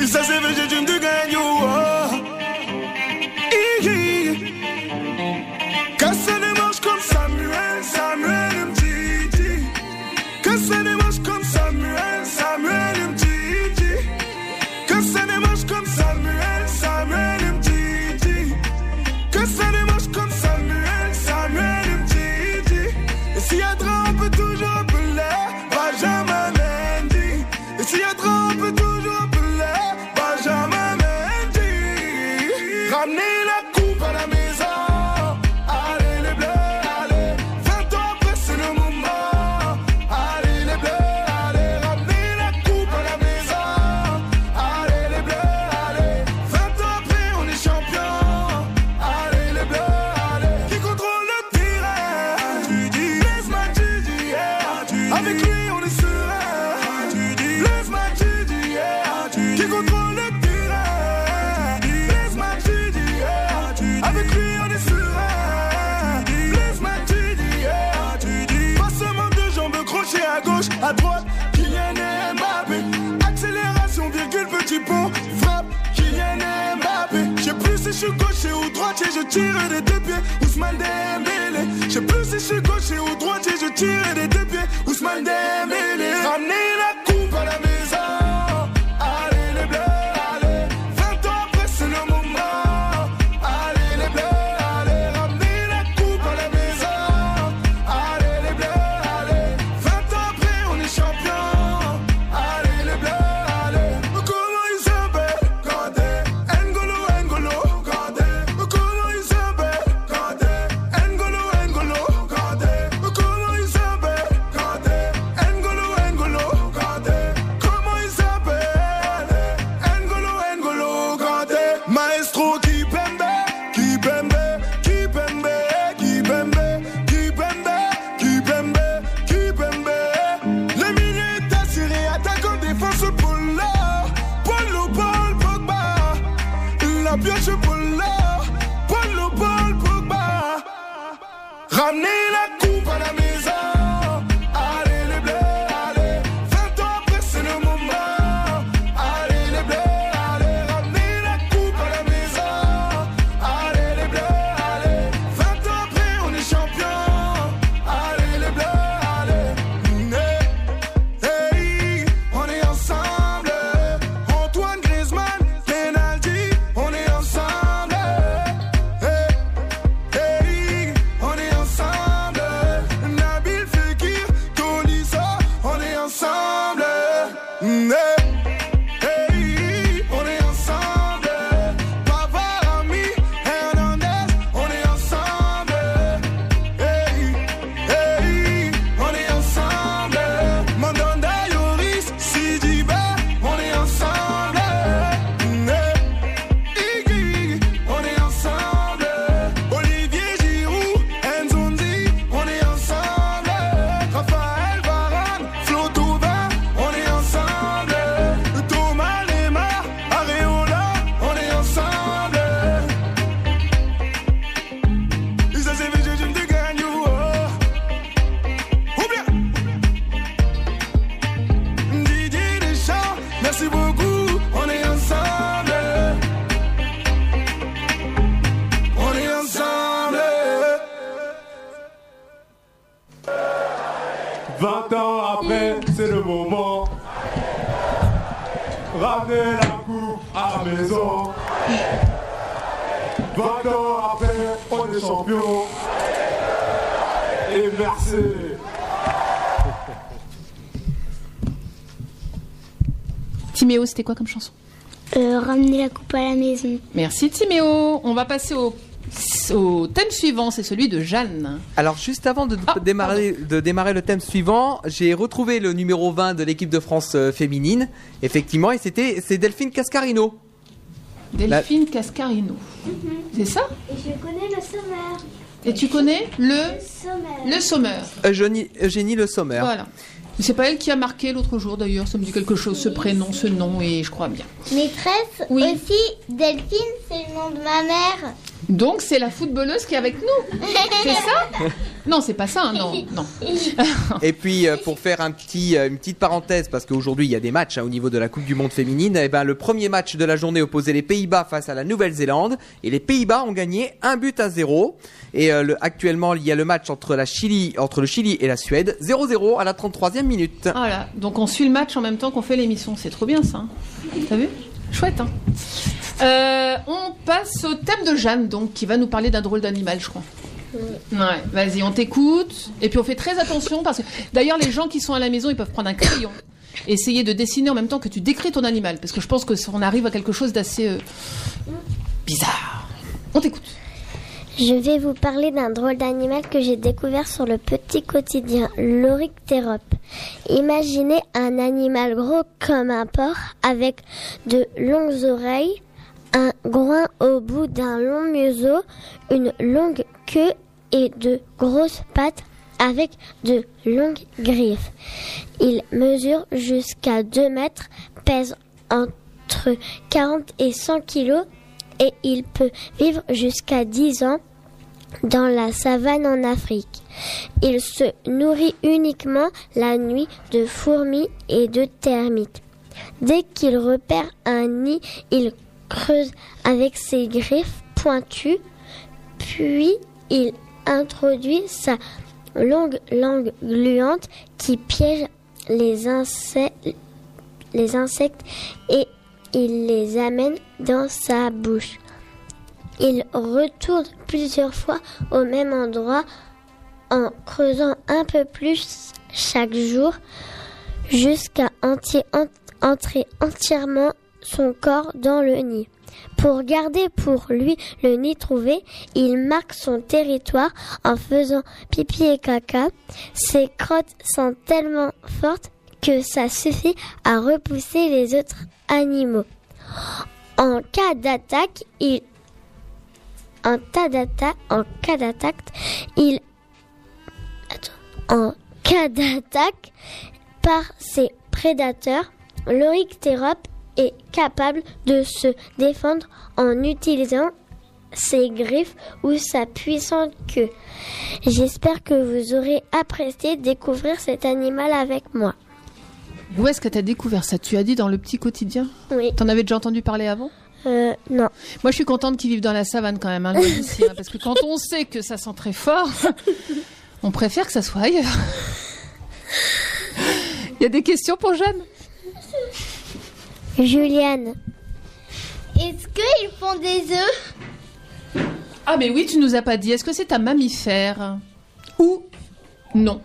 Et ça c'est vrai, j'ai du gagne, oh. Droitier, je tire des merci beaucoup, on est ensemble. On est ensemble. 20 ans après, c'est le moment. Ramenez la coupe à la maison. 20 ans après, on est champion. Et merci. Timéo, c'était quoi comme chanson Euh, ramener la coupe à la maison. Merci Timéo. On va passer au, au thème suivant, c'est celui de Jeanne. Alors juste avant de, démarrer, de démarrer le thème suivant, j'ai retrouvé le numéro 20 de l'équipe de France euh, féminine, effectivement, et c'était c'est Delphine Cascarino. Delphine Cascarino. C'est ça Et je connais le sommaire. Et tu connais le sommaire. le sommeur. Eugénie, Eugénie Le Sommer. Voilà. C'est pas elle qui a marqué l'autre jour d'ailleurs, ça me dit quelque chose, ce prénom, ce nom, et je crois bien. Maîtresse aussi, Delphine, c'est le nom de ma mère. Donc c'est la footballeuse qui est avec nous. C'est ça Non, c'est pas ça, hein, non, non. Et puis euh, pour faire un petit, euh, une petite parenthèse, parce qu'aujourd'hui il y a des matchs hein, au niveau de la Coupe du Monde féminine, et ben, le premier match de la journée opposait les Pays-Bas face à la Nouvelle-Zélande, et les Pays-Bas ont gagné un but à zéro. Et euh, le- actuellement il y a le match entre, la Chili, entre le Chili et la Suède, 0-0 à la 33e minute. Voilà, donc on suit le match en même temps qu'on fait l'émission, c'est trop bien ça. hein. T'as vu? Chouette, hein Euh, On passe au thème de Jeanne, donc, qui va nous parler d'un drôle d'animal, je crois. Ouais, vas-y, on t'écoute. Et puis on fait très attention parce que d'ailleurs les gens qui sont à la maison, ils peuvent prendre un crayon, et essayer de dessiner en même temps que tu décris ton animal, parce que je pense que on arrive à quelque chose d'assez euh, bizarre. On t'écoute. Je vais vous parler d'un drôle d'animal que j'ai découvert sur le petit quotidien, l'Oryctérope. Imaginez un animal gros comme un porc avec de longues oreilles, un groin au bout d'un long museau, une longue queue et de grosses pattes avec de longues griffes. Il mesure jusqu'à 2 mètres, pèse entre 40 et 100 kilos et il peut vivre jusqu'à 10 ans dans la savane en Afrique. Il se nourrit uniquement la nuit de fourmis et de termites. Dès qu'il repère un nid, il creuse avec ses griffes pointues, puis il introduit sa longue langue gluante qui piège les insectes, les insectes et il les amène dans sa bouche. Il retourne plusieurs fois au même endroit en creusant un peu plus chaque jour jusqu'à entrer entièrement son corps dans le nid. Pour garder pour lui le nid trouvé, il marque son territoire en faisant pipi et caca. Ses crottes sont tellement fortes que ça suffit à repousser les autres animaux. En cas d'attaque, il en cas d'attaque, en cas d'attaque, il en cas d'attaque par ses prédateurs, l'Oryctérope est capable de se défendre en utilisant ses griffes ou sa puissante queue. J'espère que vous aurez apprécié découvrir cet animal avec moi. Où est-ce que tu as découvert ça? Tu as dit dans le petit quotidien? Oui. T'en avais déjà entendu parler avant? Euh, non. Moi, je suis contente qu'ils vivent dans la savane quand même, hein, loin d'ici, hein, parce que quand on sait que ça sent très fort, on préfère que ça soit ailleurs. Il y a des questions pour Jeanne? Juliane, Est-ce qu'ils font des œufs? Ah, mais oui, tu nous as pas dit. Est-ce que c'est un mammifère? Ou non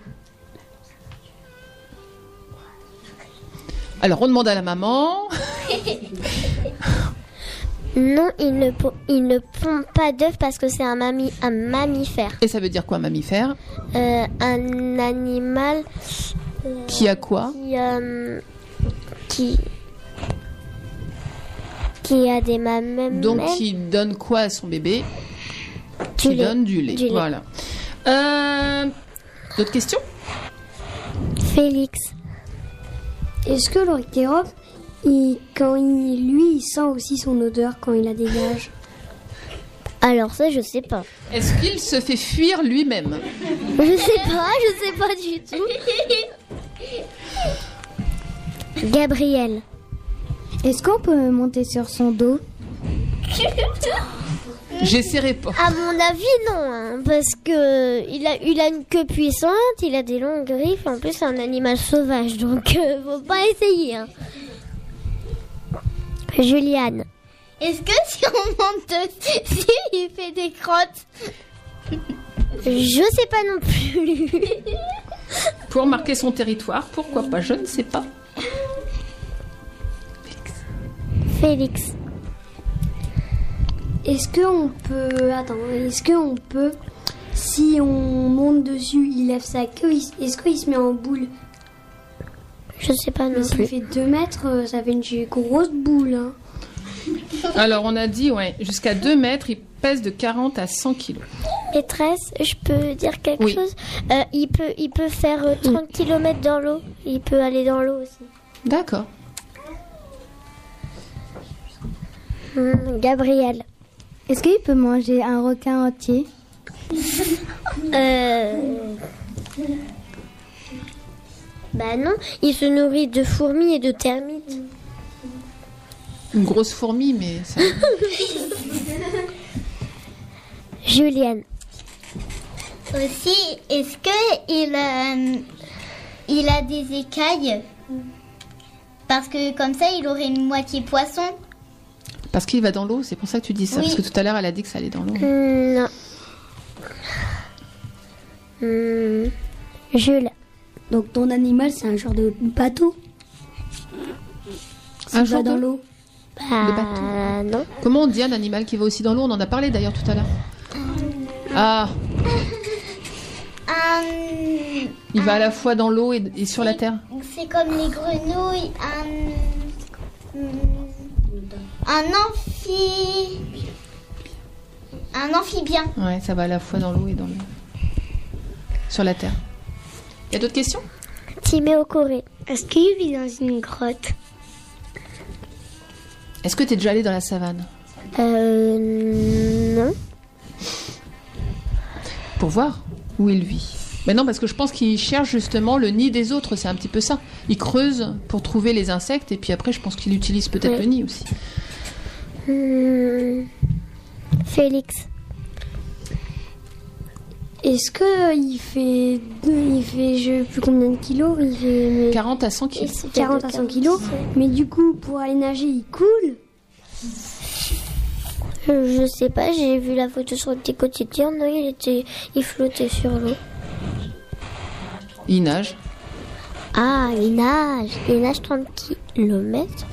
Alors, on demande à la maman. *laughs* non, il ne, il ne pond pas d'œufs parce que c'est un, mammifère. Et ça veut dire quoi, mammifère? Euh, un animal euh, Qui a quoi? qui, euh, qui, qui a des mamelles. Donc, qui donne quoi à son bébé? Qui lait. donne du lait. Du. Voilà. D'autres questions? Félix. Est-ce que l'orthérop, il, quand il, lui, il sent aussi son odeur quand il la dégage? Alors ça, je sais pas. Est-ce qu'il se fait fuir lui-même? Je sais pas, je sais pas du tout. Gabriel. Est-ce qu'on peut monter sur son dos? *laughs* J'essaierai pas. À mon avis, non, hein, parce que il a, il a une queue puissante, il a des longues griffes, en plus c'est un animal sauvage, donc euh, faut pas essayer. hein. Juliane. Est-ce que si on monte dessus, *laughs* il fait des crottes? Je sais pas non plus. *laughs* Pour marquer son territoire, pourquoi pas Je ne sais pas. Félix. Est-ce qu'on peut. Attends, est-ce qu'on peut. Si on monte dessus, il lève sa queue, est-ce qu'il se met en boule? Je sais pas non Mais s'il plus. fait 2 mètres, euh, ça fait une grosse boule. hein. Alors, on a dit, ouais, jusqu'à 2 mètres, il pèse de 40 à 100 kilos. Maîtresse, je peux dire quelque Oui. chose? Euh, il, peut, il peut faire euh, 30 km dans l'eau. Il peut aller dans l'eau aussi. D'accord. Hmm, Gabriel. Est-ce qu'il peut manger un requin entier *laughs* Euh... Bah non, il se nourrit de fourmis et de termites. Une grosse fourmi, mais ça... *laughs* Julienne. Aussi, est-ce que il, euh, il a des écailles? Parce que comme ça, il aurait une moitié poisson. Parce qu'il va dans l'eau, c'est pour ça que tu dis ça. Oui. Parce que tout à l'heure, elle a dit que ça allait dans l'eau. Non. Hmm, Jules. Donc ton animal, c'est un genre de bateau? Un genre va dans de- l'eau? Bah non. Comment on dit un animal qui va aussi dans l'eau? On en a parlé d'ailleurs tout à l'heure. Ah, Un- il va à la fois dans l'eau et, et sur la terre. C'est comme les grenouilles. Un amphi. Un amphibien. Ouais, ça va à la fois dans l'eau et dans le... sur la terre. Il y a d'autres questions? Timéo Corée. Est-ce qu'il vit dans une grotte? Est-ce que tu es déjà allé dans la savane? Euh. Non. Pour voir où il vit. Mais non, parce que je pense qu'il cherche justement le nid des autres, c'est un petit peu ça. Il creuse pour trouver les insectes et puis après, je pense qu'il utilise peut-être Ouais. le nid aussi. Hmm, Félix. Est-ce que il fait, il fait je sais plus combien de kilos Il fait 40 à 100 kilos. 40 à 100 kilos. Mais du coup, pour aller nager, il coule? Je, je sais pas, j'ai vu la photo sur le petit quotidien. Non, il était, il flottait sur l'eau. Il nage. Ah, il nage. Il nage 30 km.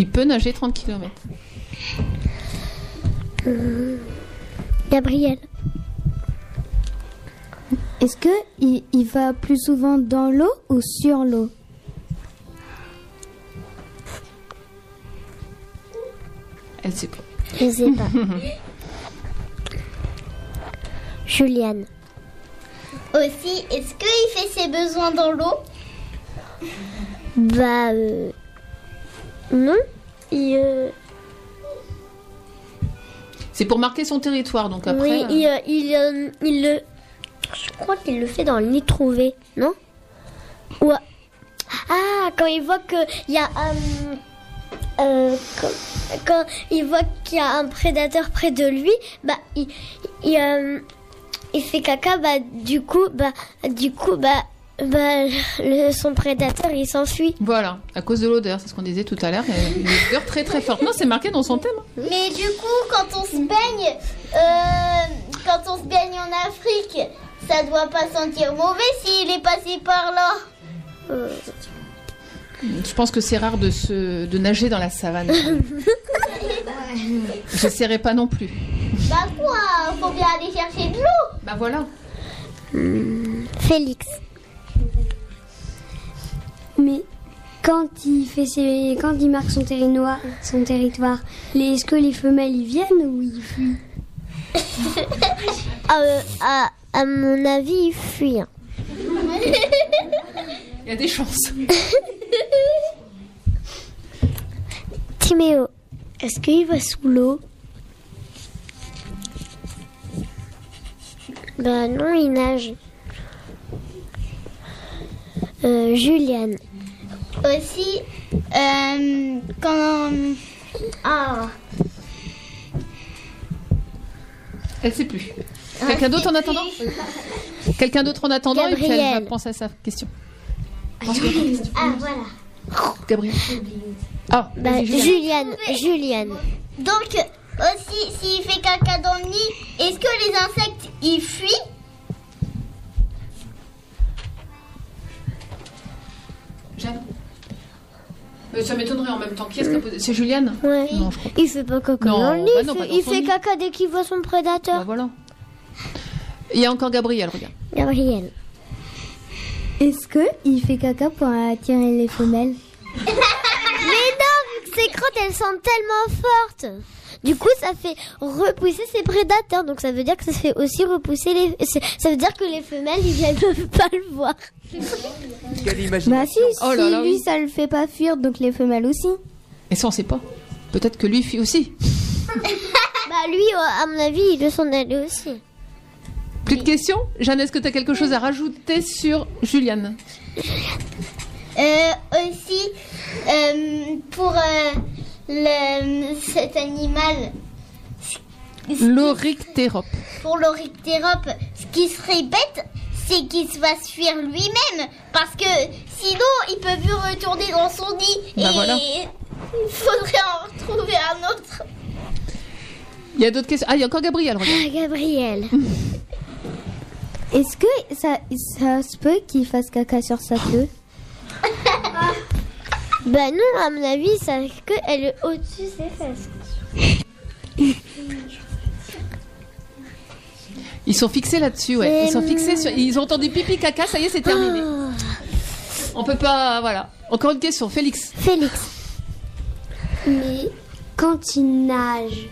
Il peut nager 30 km. Gabriel. Est-ce que il, il va plus souvent dans l'eau ou sur l'eau? Elle sait pas. Je sais pas. *laughs* Juliane. Aussi, est-ce qu'il fait ses besoins dans l'eau? Bah. euh, non. Il, euh, C'est pour marquer son territoire, donc après. oui, il, euh, il, euh, il le. Je crois qu'il le fait dans le nid trouvé, non? Ou. à- Ah, quand il voit qu'il y a un. euh, quand, quand il voit qu'il y a un prédateur près de lui, bah, il, il, il fait caca, bah, du coup, bah, du coup, bah, bah, le- son prédateur, il s'enfuit. Voilà, à cause de l'odeur, c'est ce qu'on disait tout à l'heure. Une odeur très très forte. Non, c'est marqué dans son thème. hein. Mais du coup, quand on se baigne, euh, quand on se baigne en Afrique, ça doit pas sentir mauvais s'il est passé par là. Euh, Je pense que c'est rare de, se, de nager dans la savane. *laughs* J'essaierai pas non plus. Bah quoi Faut bien aller chercher de l'eau. Bah voilà. Félix. Mais quand il fait ses, quand il marque son territoire, son territoire, les, est-ce que les femelles y viennent ou ils fuient *laughs* Euh, à, à mon avis, il fuit. hein. Il y a des chances. *laughs* Timéo, est-ce qu'il va sous l'eau? Bah non, il nage. Euh, Juliane. Aussi, euh, quand. Ah. Elle sait plus. Quelqu'un d'autre en attendant Quelqu'un d'autre en attendant et puis elle va Gabriel. penser à sa question. Ah, voilà. Gabriel. Ah, Bah, vas-y, Juliane. Juliane. Juliane. Donc, aussi, s'il fait caca dans le nid, est-ce que les insectes, ils fuient? Mais ça m'étonnerait en même temps. Qui est-ce qui a posé C'est Juliane Ouais. Non, je crois Il fait pas caca Non, dans le nid, bah il non, fait, pas dans il son fait nid. caca dès qu'il voit son prédateur. Bah voilà. Il y a encore Gabriel, regarde. Gabriel. Est-ce que il fait caca pour attirer les femelles? *laughs* ses crottes elles sont tellement fortes. Du coup, ça fait repousser ses prédateurs. Donc ça veut dire que ça fait aussi repousser les. Ça veut dire que les femelles ils viennent peuvent *laughs* pas le voir. Quelle imagination. Bah si, Oh là si là, lui oui. ça le fait pas fuir, donc les femelles aussi. Et ça, on sait pas. Peut-être que lui fuit aussi. *laughs* Bah lui, euh, à mon avis, il doit s'en aller aussi. Plus de questions? Jeanne, est-ce que tu as quelque chose à rajouter sur Juliane aussi, euh, pour euh, le, cet animal, L'orictérope. pour l'orictérope, ce qui serait bête, c'est qu'il se fasse fuir lui-même. Parce que sinon, il peut plus retourner dans son nid. Bah et voilà. il faudrait en retrouver un autre. Il y a d'autres questions? Ah, il y a encore Gabriel, regarde. Ah, Gabriel. *laughs* Est-ce que ça, ça se peut qu'il fasse caca sur sa queue? Bah non, à mon avis, ça que elle est au-dessus de ses fesses. Ils sont fixés là-dessus, ouais. Ils sont fixés sur... Ils ont entendu pipi caca, ça y est, c'est terminé. On peut pas... Voilà. Encore une question, Félix. Félix. Mais quand il nage,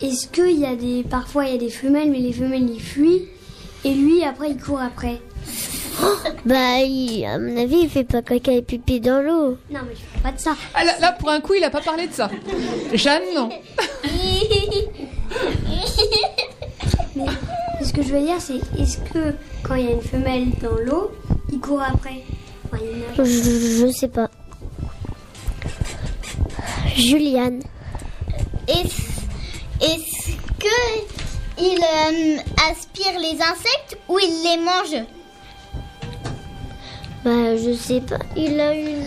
est-ce qu'il y a des, parfois il y a des femelles, mais les femelles ils fuient et lui après il court après? Bah, il- à mon avis, il fait pas caca et pipi dans l'eau. Non mais je fais pas de ça. Ah, là, là, pour un coup, il a pas parlé de ça. Jeanne, non. *laughs* Mais ce que je veux dire c'est est-ce que quand il y a une femelle dans l'eau, il court après? Enfin, il nage. Je, je sais pas. Juliane. Est-ce est-ce que il euh, aspire les insectes ou il les mange? Bah, je sais pas. Il a une.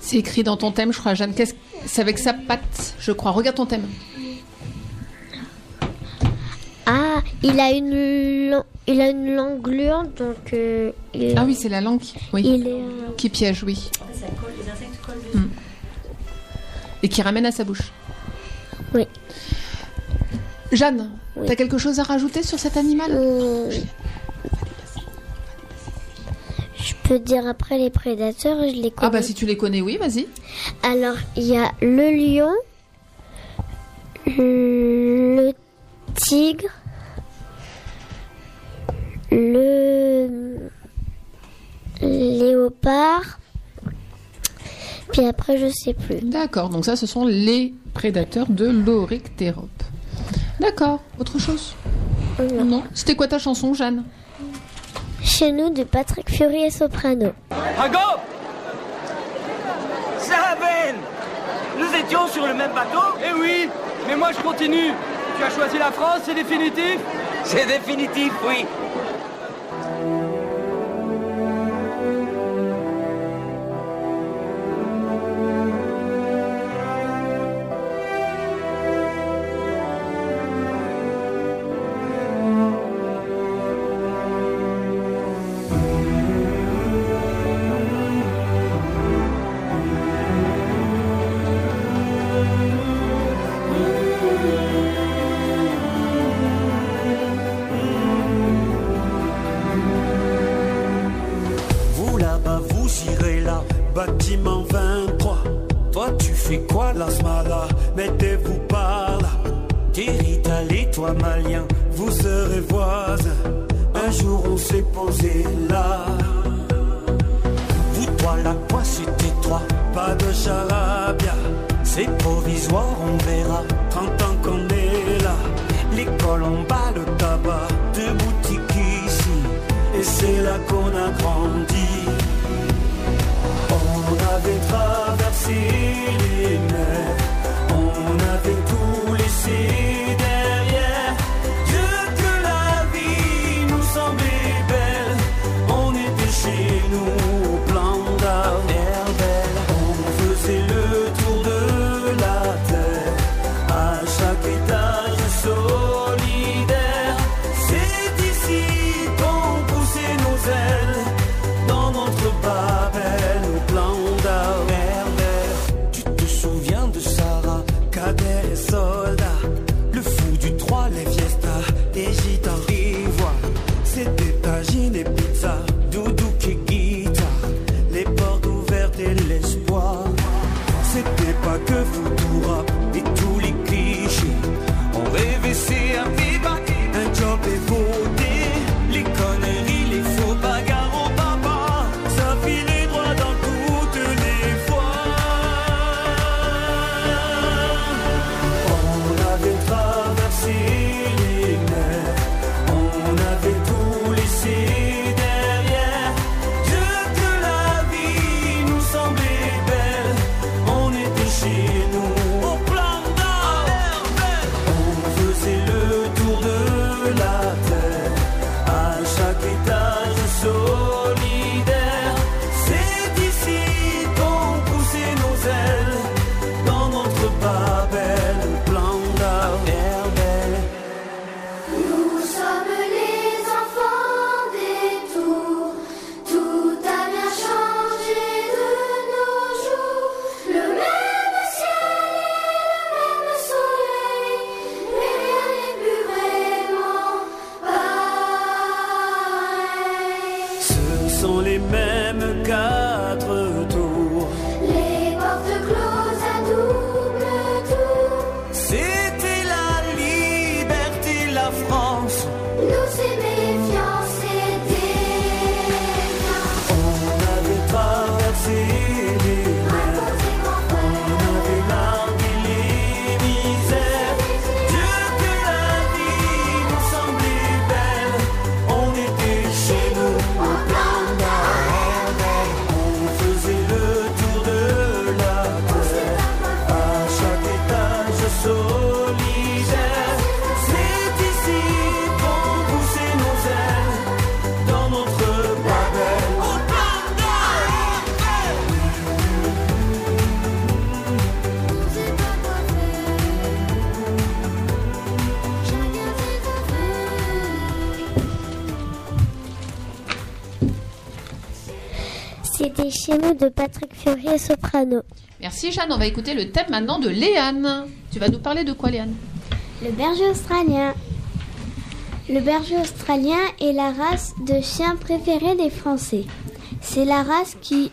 C'est écrit dans ton thème, je crois, Jeanne. Qu'est-ce... C'est avec sa patte, je crois. Regarde ton thème. Ah, il a une, il a une langue gluante, donc euh, il, Ah oui, c'est la langue qui, oui, il est. euh, qui piège, oui. Hmm. Et qui ramène à sa bouche. Oui. Jeanne, Oui. t'as quelque chose à rajouter sur cet animal? Euh, je peux dire après les prédateurs, je les connais. Ah bah si tu les connais, oui, vas-y. Alors, il y a le lion, le tigre, le léopard, Puis après, je sais plus. D'accord, donc ça, ce sont les prédateurs de l'Oryctérope. D'accord, autre chose Non. C'était quoi ta chanson, Jeanne Chez nous, de Patrick Fiori et Soprano. Rago Ben Nous étions sur le même bateau Eh oui, mais moi je continue. Tu as choisi la France, c'est définitif C'est définitif, oui. Bâtiment 23. Toi, tu fais quoi, la smala? Mettez-vous par là. Italie, toi, malien, vous serez voisins. Un jour, on s'est posé là. Vous, toi, là, quoi, c'est étroit. Pas de charabia, c'est provisoire, on verra. 30 ans qu'on est là. L'école en bas, le tabac, deux boutiques ici. Et c'est là qu'on a grandi. C'était chez nous de Patrick Fiori et Soprano. Merci Jeanne, on va écouter le thème maintenant de Léane. Tu vas nous parler de quoi Léane? Le berger australien. Le berger australien est la race de chien préférée des Français. C'est la race qui,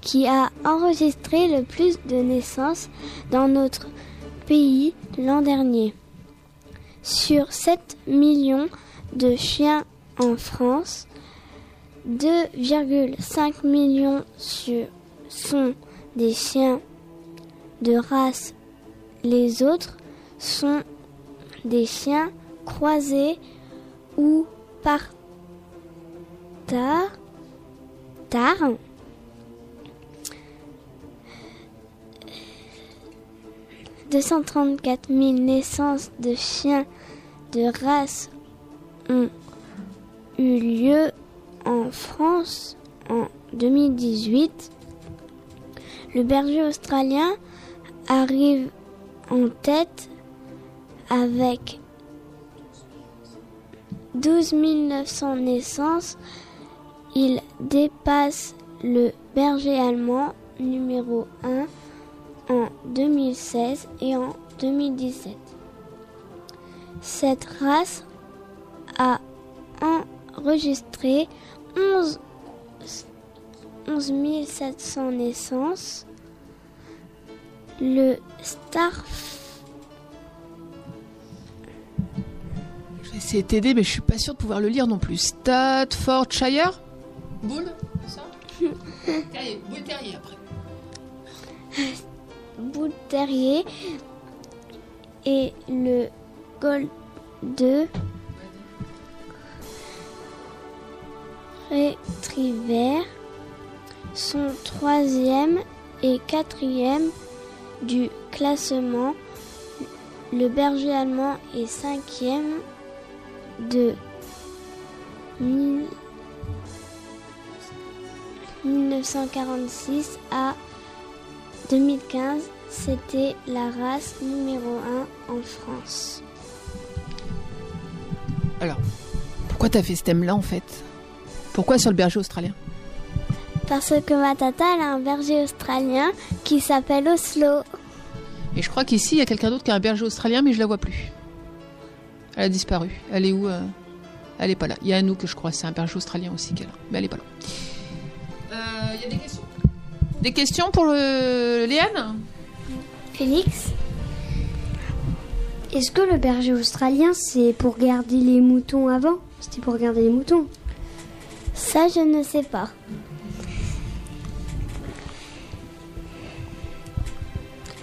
qui a enregistré le plus de naissances dans notre pays l'an dernier. Sur 7 millions de chiens en France, 2,5 millions sont des chiens de race. Les autres sont des chiens croisés ou par tard. tard. « 234 000 naissances de chiens de race ont eu lieu en France en 2018. Le berger australien arrive en tête avec 12 900 naissances. Il dépasse le berger allemand numéro 1 en 2016 et en 2017. Cette race a enregistré 11, 11 700 naissances. Le Star Je vais essayer de t'aider, mais je suis pas sûre de pouvoir le lire non plus. Staffordshire? Boule C'est ça? *laughs* Terrier, boule terrier après. Boule terrier et le Gold 2 Retriever sont troisième et quatrième du classement. Le berger allemand est cinquième de 1000 1946 à 2015. C'était la race numéro 1 en France. Alors, pourquoi t'as fait ce thème-là en fait? Pourquoi sur le berger australien Parce que ma tata elle a un berger australien qui s'appelle Oslo. Et je crois qu'ici, il y a quelqu'un d'autre qui a un berger australien, mais je la vois plus. Elle a disparu. Elle est où euh Elle est pas là. Il y a Anouk, que je crois, c'est un berger australien aussi qu'elle a, mais elle est pas là. Il y a des questions Des questions pour le... Léane? Félix? Est-ce que le berger australien c'est pour garder les moutons avant? C'était pour garder les moutons Ça je ne sais pas.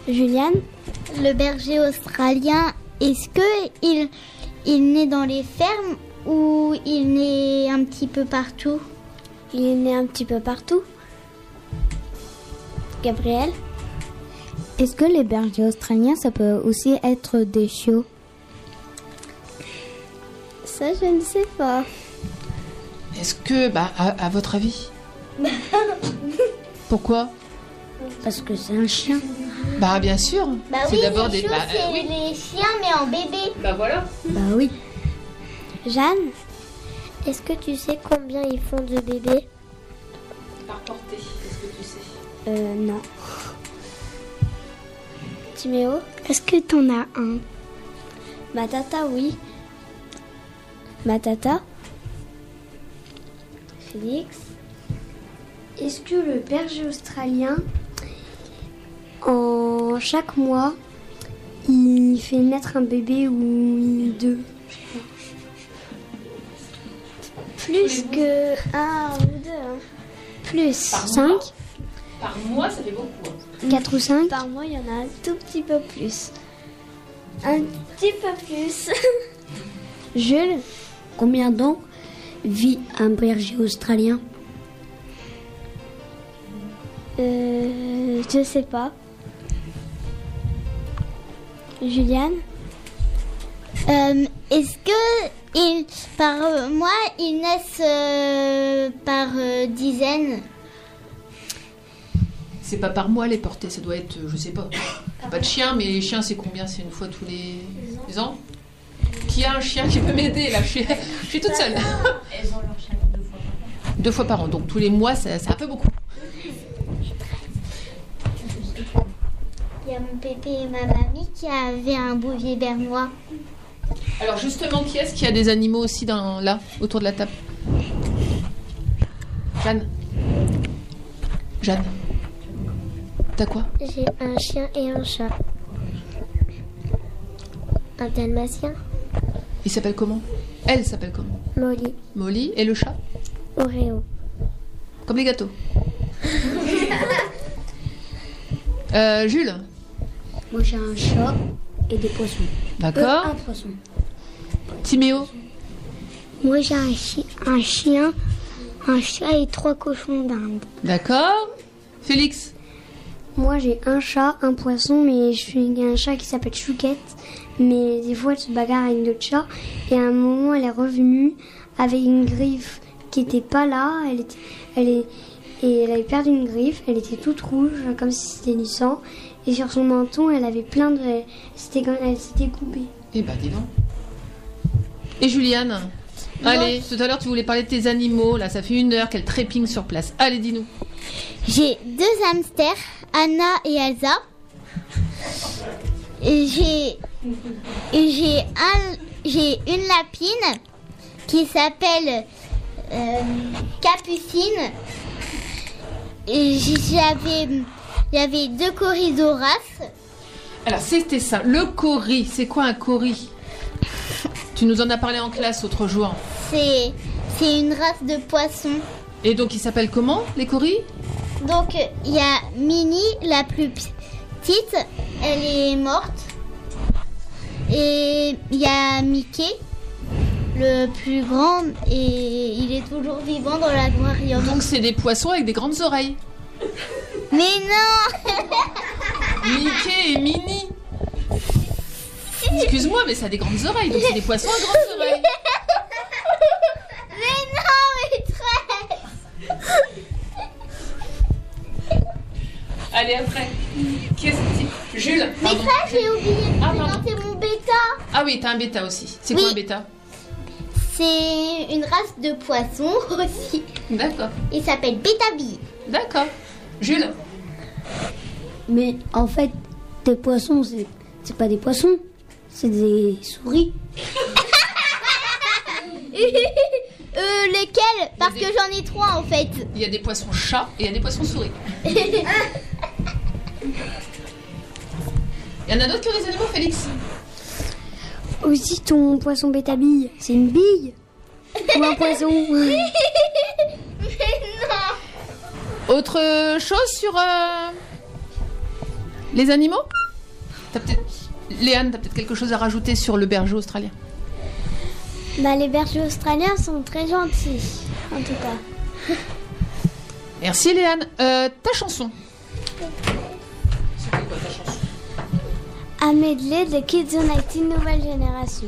Juliane Le berger australien, est-ce que il, il naît dans les fermes ou il naît un petit peu partout? Il est né un petit peu partout. Gabriel? Est-ce que les bergers australiens, ça peut aussi être des chiots? Ça je ne sais pas. Est-ce que, bah, à, à votre avis *laughs* Pourquoi Parce que c'est un chien. Bah, bien sûr. Bah c'est oui, d'abord des. bah, c'est euh, oui. les chiens mais en bébé. Bah voilà. Bah oui. Jeanne Est-ce que tu sais combien ils font de bébés Par portée, est-ce que tu sais Euh non. Timéo Est-ce que t'en as un? Ma tata oui. Ma tata Félix Est-ce que le berger australien, en chaque mois, il fait naître un bébé ou deux? Plus que un ou deux. hein. Plus Par cinq mois Par mois, ça fait beaucoup. hein. 4 ou 5 Par mois, il y en a un tout petit peu plus. Un petit peu plus. *laughs* Jules, combien donc vit un berger australien Euh, je sais pas. Juliane Euh, Est-ce que ils, par euh, mois ils naissent euh, par euh, dizaines C'est pas par mois les portées, ça doit être, je sais pas. *coughs* Pas de chien, mais les chiens, c'est combien? C'est une fois tous les, les ans? Qui a un chien qui peut m'aider là je suis, je suis toute seule. Elles ont leur chien deux fois par an. Deux fois par an, donc tous les mois, ça- c'est un peu beaucoup. Il y a mon pépé et ma mamie qui avaient un bouvier bernois. Alors justement, qui est-ce qui a des animaux aussi dans, là, autour de la table? Jeanne Jeanne T'as quoi? J'ai un chien et un chat. Un dalmatien, Il s'appelle comment Elle s'appelle comment Molly, Molly et le chat Oreo. Comme les gâteaux. Euh, Jules Moi j'ai un chat et des poissons. D'accord. Euh, un poisson. Timéo Moi j'ai un, chi- un chien, un chat et trois cochons d'Inde. D'accord. Félix Moi j'ai un chat, un poisson, mais je suis un chat qui s'appelle Chouquette. Mais des fois elle se bagarre avec d'autres chats. Et à un moment elle est revenue avec une griffe qui était pas là. Elle était, elle est, et elle avait perdu une griffe. Elle était toute rouge, comme si c'était du sang. Et sur son menton elle avait plein de, c'était quand elle s'était coupée. Eh ben, dis donc. Et Juliane? Allez, tout à l'heure tu voulais parler de tes animaux, là ça fait une heure qu'elle trépigne sur place. Allez, dis-nous. J'ai deux hamsters, Anna et Elsa. Et j'ai et j'ai un j'ai une lapine qui s'appelle euh, Capucine. Et j'avais j'avais deux corridoras. Alors c'était ça, le cori. C'est quoi un cori? Tu nous en as parlé en classe l'autre jour. C'est c'est une race de poissons. Et donc ils s'appellent comment les coris Donc il y a Minnie, la plus petite, elle est morte. Et il y a Mickey, le plus grand, et il est toujours vivant dans l'aquarium. Donc c'est des poissons avec des grandes oreilles. Mais non *laughs* Mickey et Minnie. Excuse-moi, mais ça a des grandes oreilles, donc c'est des poissons à grandes oreilles. Mais non, maîtresse Allez après. Qu'est-ce que Jules pardon. Maîtresse, j'ai oublié de Ah, présenter mon bêta. Ah oui, t'as un bêta aussi. C'est quoi un bêta C'est une race de poissons *laughs* aussi. D'accord. Il s'appelle Beta Bee. D'accord. Jules Mais en fait, tes poissons, c'est, c'est pas des poissons, c'est des souris. *laughs* euh, lesquels? Parce que j'en ai trois en fait. Il y a des poissons chats et il y a des poissons souris. *laughs* Il y en a d'autres qui ont des animaux, Félix Aussi ton poisson bêta-bille, c'est une bille Ou un poisson *laughs* Autre chose sur euh, les animaux? T'as peut-être... Léane, t'as peut-être quelque chose à rajouter sur le berger australien? Bah les bergers australiens sont très gentils, en tout cas. Merci Léane. Euh, ta chanson? Medley de Kids United Nouvelle Génération.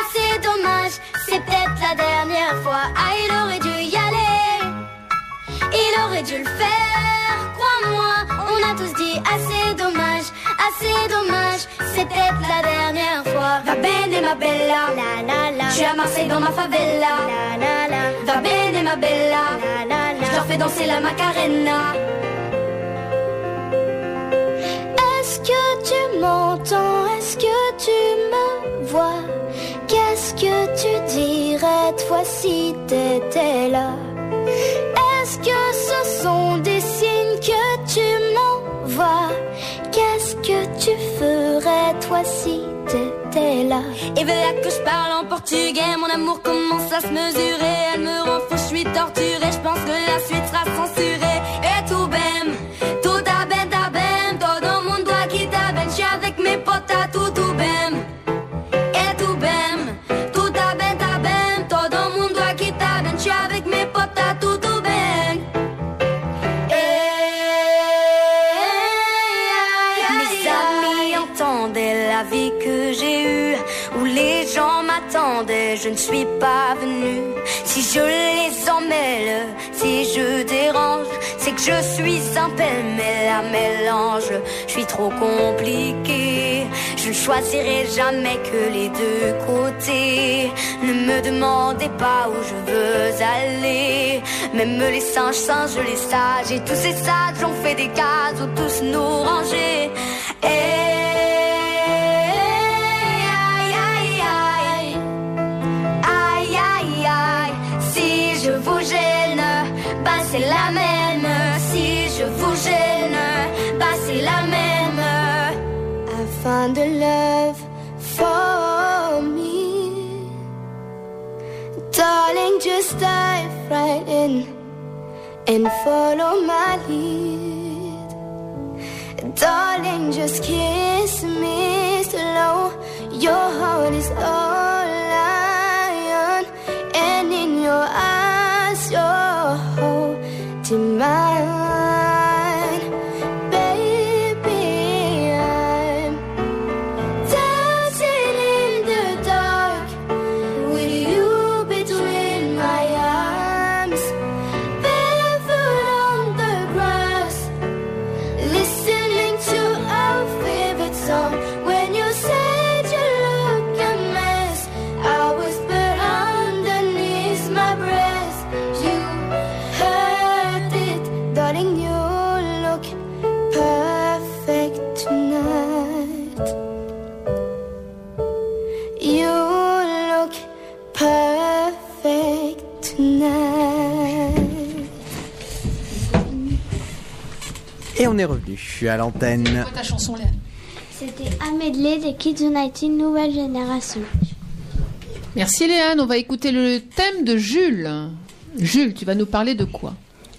assez dommage. C'est peut-être la dernière fois. Ah, il aurait dû y aller. Il aurait dû le faire, crois-moi. On a tous dit assez dommage, assez dommage. C'est peut-être la dernière fois. Va bene ma bella, la la la. Je suis à Marseille dans ma favela, la la la. Va bene ma bella, la la la. Je leur fais danser la macarena. Est-ce que tu m'entends? Est-ce que tu me vois? Que tu dirais toi si t'étais là? Est-ce que ce sont des signes que tu m'envoies Qu'est-ce que tu ferais toi si t'étais là? Et voilà que je parle en portugais Mon amour commence à se mesurer. Elle me rend fou, je suis torturée Je pense que la suite sera censurée je suis un pêle-mêle mélange. Je suis trop compliqué, je Je ne choisirai jamais que les deux côtés. Ne me demandez pas où je veux aller. Même les singes, singes les sages. Et tous ces sages ont fait des cases où tous nous ranger. Et right in and follow my lead. Darling, just kiss me slow. Your heart is all revenu. Je suis à l'antenne. ta chanson, Léa? C'était des Kids United Nouvelle Génération. Merci Léane, on va écouter le thème de Jules. Jules, tu vas nous parler de quoi?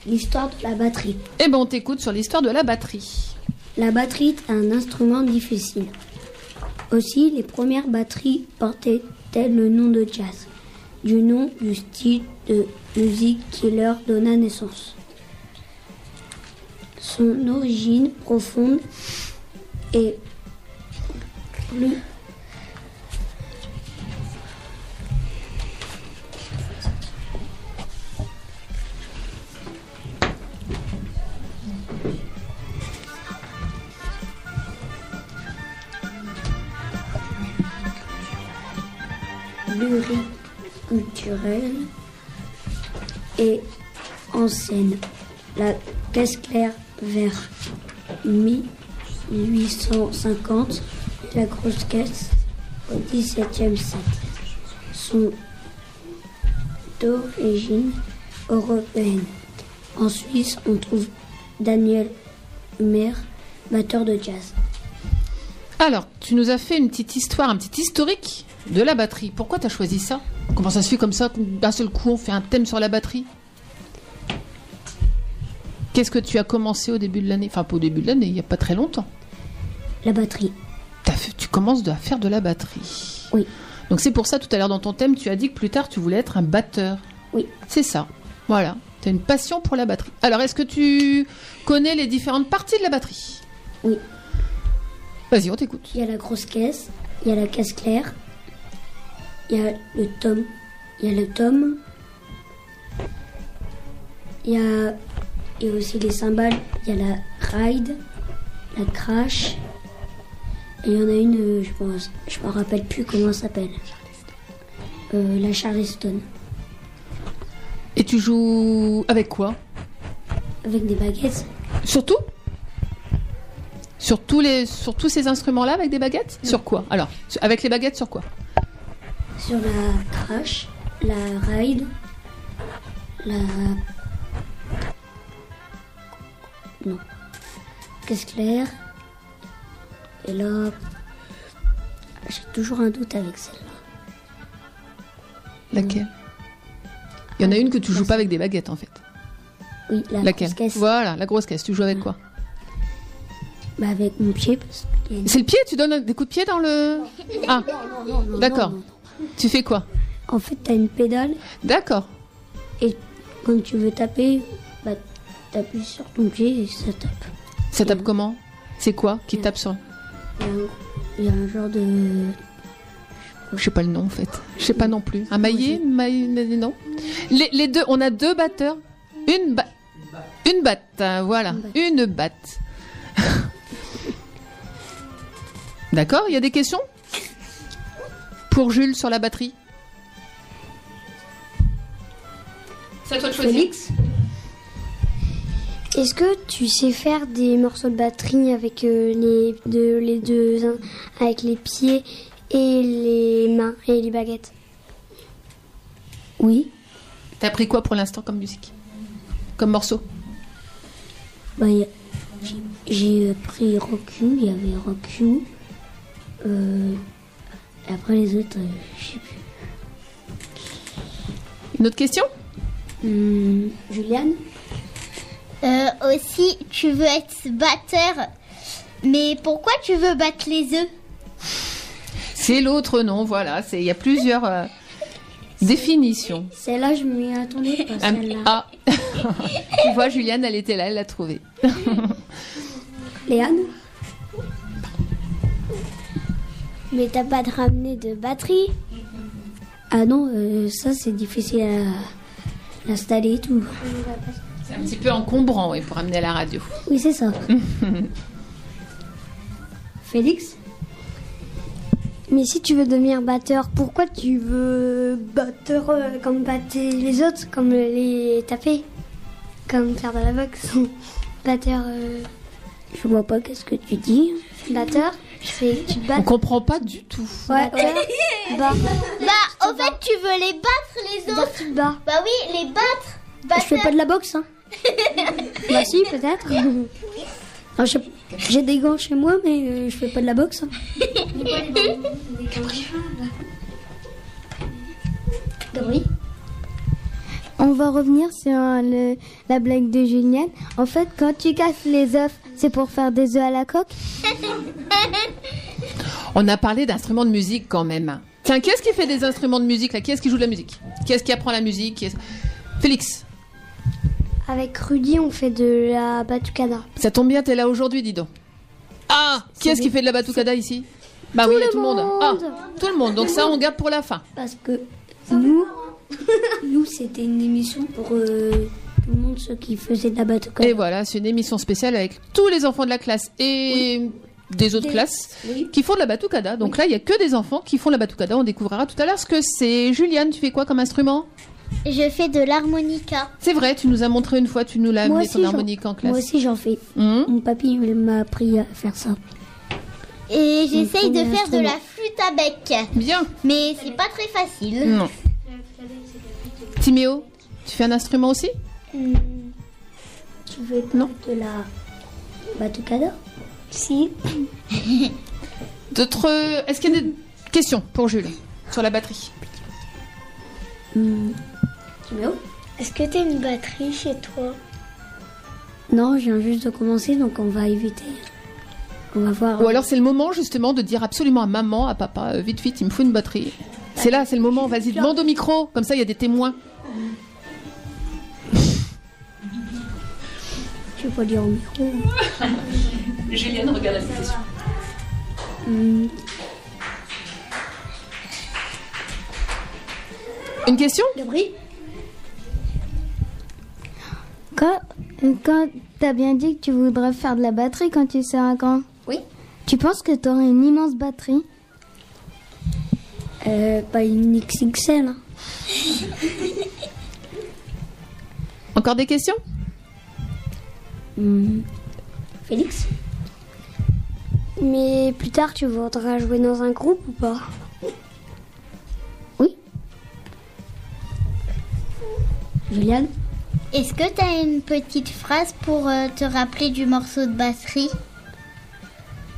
L'histoire de la batterie. Eh ben on t'écoute sur l'histoire de la batterie. La batterie est un instrument difficile. Aussi, les premières batteries portaient-elles le nom de jazz, du nom du style de musique qui leur donna naissance. Son origine profonde est plus pluriculturelle et ancienne. La caisse claire vers 1850 et la grosse caisse au XVIIe siècle sont d'origine européenne. En Suisse, on trouve Daniel Humer, batteur de jazz. Alors, tu nous as fait une petite histoire, un petit historique de la batterie. Pourquoi tu as choisi ça? Comment ça se fait comme ça? D'un seul coup, on fait un thème sur la batterie? Qu'est-ce que tu as commencé au début de l'année? Enfin, pas au début de l'année, il n'y a pas très longtemps. La batterie. Fait- tu commences à faire de la batterie. Oui. Donc c'est pour ça, tout à l'heure dans ton thème, tu as dit que plus tard, tu voulais être un batteur. Oui. C'est ça. Voilà. Tu as une passion pour la batterie. Alors, est-ce que tu connais les différentes parties de la batterie? Oui. Vas-y, on t'écoute. Il y a la grosse caisse, il y a la caisse claire, il y a le tome, il y a le tome, il y a, a aussi les cymbales, il y a la ride, la crash, et il y en a une, euh, je pense, je me rappelle plus comment elle s'appelle. Euh, la Charleston, Et tu joues avec quoi? Avec des baguettes. Surtout? Sur tous, les, sur tous ces instruments-là avec des baguettes? Sur quoi? Alors, avec les baguettes, sur quoi? Sur la crash, la ride, la. Non. Caisse claire. Et là. J'ai toujours un doute avec celle-là. Laquelle? Il y en a une que tu joues pas avec des baguettes, en fait. Oui, la Laquelle? grosse caisse. Voilà, la grosse caisse. Tu joues avec quoi? Bah, avec mon pied. Une- C'est le pied? Tu donnes des coups de pied dans le... Ah, d'accord. Tu fais quoi? En fait, t'as une pédale. D'accord. Et quand tu veux taper, t'appuies sur ton pied et ça tape. Ça tape comment? C'est quoi qui tape sur... Il y a un, il y a un genre de. Je sais pas le nom en fait. Je sais pas non plus. Un maillet, maillet non? Les, les deux, on a deux batteurs. Une ba- une batte, hein, voilà, une batte. D'accord, il y a des questions? Pour Jules sur la batterie C'est à toi de choisir. Félix Est-ce que tu sais faire des morceaux de batterie avec euh, les, deux, les deux, hein, avec les pieds et les mains et les baguettes? Oui. T'as pris quoi pour l'instant comme musique? Comme morceau? Bah, j'ai- j'ai pris Rock You, il y avait Rock You. Euh, et après les autres, euh, je sais plus. Une autre question? Hmm, Juliane? Euh, aussi, tu veux être batteur. Mais pourquoi tu veux battre les œufs C'est l'autre nom, voilà. c'est- Il y a plusieurs euh, définitions. Celle-là, je m'y attendais pas, Ah, celle-là. ah. *laughs* tu vois, Juliane, elle était là, elle l'a trouvée. Léane Mais t'as pas de ramener de batterie? Ah non, euh, ça c'est difficile à l'installer et tout. C'est un petit peu encombrant, oui, pour amener à la radio. Oui, c'est ça. *laughs* Félix? Mais si tu veux devenir batteur, pourquoi tu veux batteur euh, comme battre les autres, comme les taper Comme faire de la boxe *laughs* Batteur. euh, Je vois pas qu'est-ce que tu dis. Batteur, c'est tu On battes. comprend pas du tout. Batteur, *laughs* bah, Bah, au fait, tu veux les battre les autres tu bats. Bah oui, les battre. Je fais pas de la boxe, hein. Bah si, peut-être. J'ai des gants chez moi, mais euh, je fais pas de la boxe. hein. On va revenir sur euh, le- la blague de Julienne. En fait, quand tu casses les œufs, c'est pour faire des œufs à la coque? On a parlé d'instruments de musique quand même. Tiens, qui est-ce qui fait des instruments de musique là? Qui est-ce qui joue de la musique? Qui est-ce qui apprend la musique? Félix, Avec Rudy, on fait de la batucada. ça tombe bien, t'es là aujourd'hui, dis donc. Ah Qui est-ce qui fait de la batucada ici? Bah oui, il y a tout le monde. Ah, tout le monde. Donc ça, on garde pour la fin. Parce que nous, nous c'était une émission pour euh, tout le monde, ceux qui faisaient de la batucada. Et voilà, c'est une émission spéciale avec tous les enfants de la classe et des autres Des- classes oui. qui font de la batucada. Donc là, il y a que des enfants qui font de la batucada. On découvrira tout à l'heure ce que c'est. Juliane, tu fais quoi comme instrument? Je fais de l'harmonica. C'est vrai, tu nous as montré une fois, tu nous l'as amené aussi, ton harmonique en classe. Moi aussi, j'en fais. Hum. Mon papy m'a appris à faire ça. Et j'essaye de faire de la flûte à bec. Bien. Mais c'est pas très facile. Non. Timéo, tu fais un instrument aussi Tu veux pas Non. de la batucada Si. *laughs* D'autres. Est-ce qu'il y a des questions pour Jules sur la batterie? Hmm. Timéo Est-ce que t'as une batterie chez toi? Non, je viens juste de commencer, donc on va éviter. On va voir. Ou alors c'est le moment justement de dire absolument à maman, à papa, euh, vite vite, il me faut une batterie. C'est là, c'est le moment. Vas-y, demande au micro. Comme ça, il y a des témoins. Je vais pas dire au micro. *laughs* Juliane, regarde la question. Hmm. Une question? Gabri Quand, quand t'as bien dit que tu voudrais faire de la batterie quand tu seras grand, Oui. tu penses que t'auras une immense batterie? Euh, pas une XXL. hein. *laughs* Encore des questions? Hmm. Félix? Mais plus tard, tu voudras jouer dans un groupe ou pas? Oui. Juliane? Est-ce que tu as une petite phrase pour euh, te rappeler du morceau de batterie?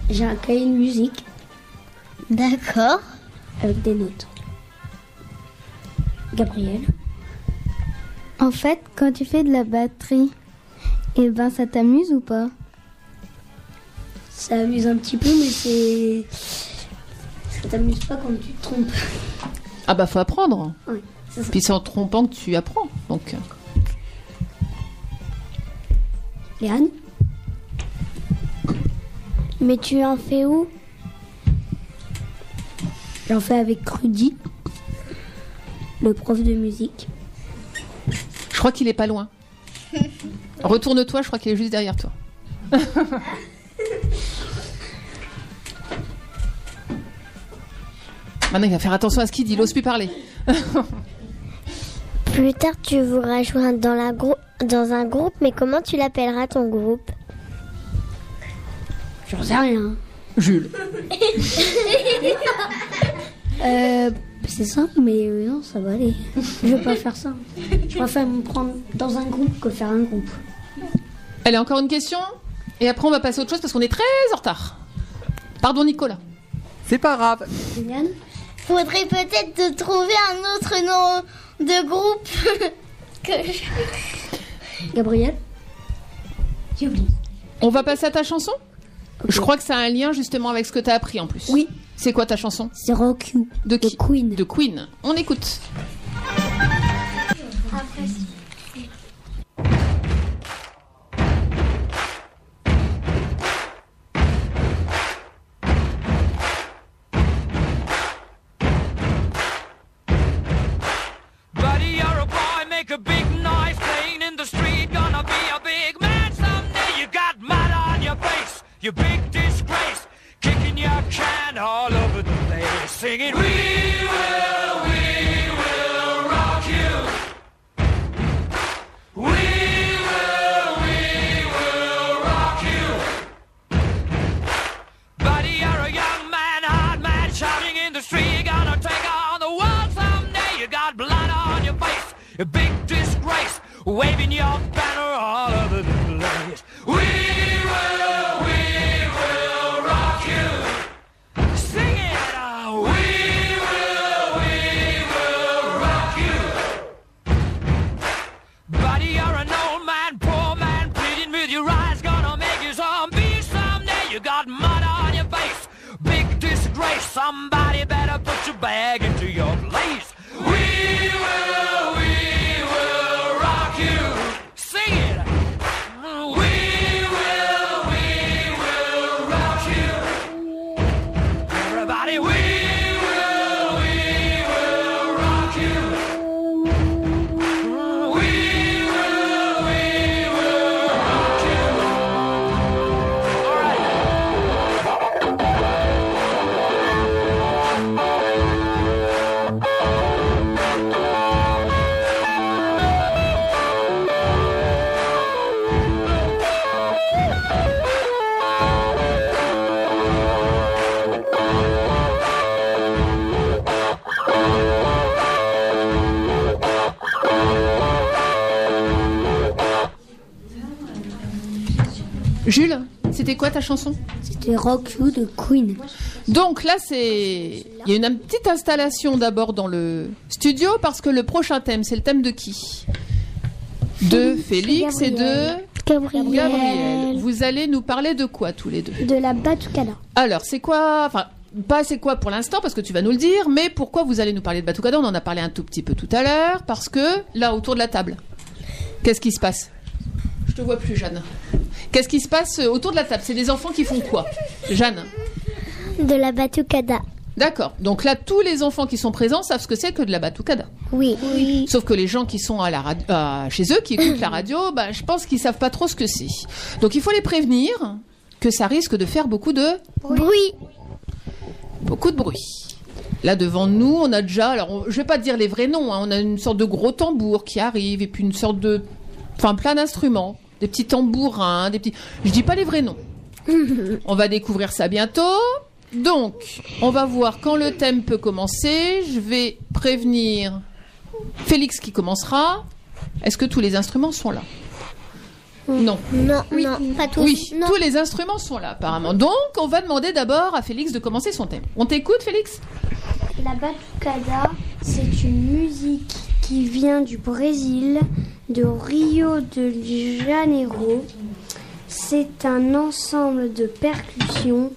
J'ai un cahier de musique D'accord. avec des notes. Gabriel En fait, quand tu fais de la batterie, eh ben ça t'amuse ou pas? Ça amuse un petit peu, mais c'est. Ça t'amuse pas quand tu te trompes. Ah bah faut apprendre. Oui. Puis c'est en trompant que tu apprends. Donc Léane Mais tu en fais où? J'en fais avec Rudy, le prof de musique. je crois qu'il est pas loin. *laughs* Retourne-toi, je crois qu'il est juste derrière toi. *laughs* Maintenant, il va faire attention à ce qu'il dit. Il ose plus parler. *laughs* Plus tard, tu voudras joindre dans, la grou- dans un groupe, mais comment tu l'appelleras ton groupe? J'en sais rien. Jules. *laughs* Euh, c'est simple, mais euh, non, ça va aller. Je vais pas faire ça. Je préfère me prendre dans un groupe que faire un groupe. Allez, encore une question Et après, on va passer à autre chose parce qu'on est très en retard. Pardon, Nicolas. C'est pas grave. Juliane Faudrait peut-être te trouver un autre nom de groupe. *laughs* que je- Gabriel J'ai oublié. On va passer à ta chanson? Je crois que ça a un lien justement avec ce que tu as appris en plus. Oui. C'est quoi ta chanson? C'est Rock You. De qui? Queen. De Queen. On écoute. Ta chanson C'était Rock You de Queen. Donc là, c'est. Il y a une petite installation d'abord dans le studio parce que le prochain thème, c'est le thème de qui? De Félix et de. Gabriel. Gabriel. Vous allez nous parler de quoi tous les deux? De la Batucada. Alors, c'est quoi Enfin, pas c'est quoi pour l'instant parce que tu vas nous le dire, mais pourquoi vous allez nous parler de Batucada? On en a parlé un tout petit peu tout à l'heure parce que là, autour de la table, qu'est-ce qui se passe? Je te vois plus, Jeanne. Qu'est-ce qui se passe autour de la table? C'est des enfants qui font quoi? Jeanne? De la Batucada. D'accord. Donc là, tous les enfants qui sont présents savent ce que c'est que de la batucada. Oui. oui. Sauf que les gens qui sont à la radio, chez eux, qui écoutent la radio, bah, je pense qu'ils savent pas trop ce que c'est. Donc il faut les prévenir que ça risque de faire beaucoup de Bruit. beaucoup de bruit. Là devant nous, on a déjà, alors on- je vais pas dire les vrais noms, hein, on a une sorte de gros tambour qui arrive et puis une sorte de, enfin plein d'instruments, des petits tambourins, des petits. Je dis pas les vrais noms. *laughs* On va découvrir ça bientôt. Donc, on va voir quand le thème peut commencer. Je vais prévenir Félix qui commencera. Est-ce que tous les instruments sont là? Non. Non, non, pas tous. Oui, Non. tous les instruments sont là apparemment. Donc, on va demander d'abord à Félix de commencer son thème. On t'écoute, Félix La batucada, c'est une musique qui vient du Brésil, de Rio de Janeiro. C'est un ensemble de percussions.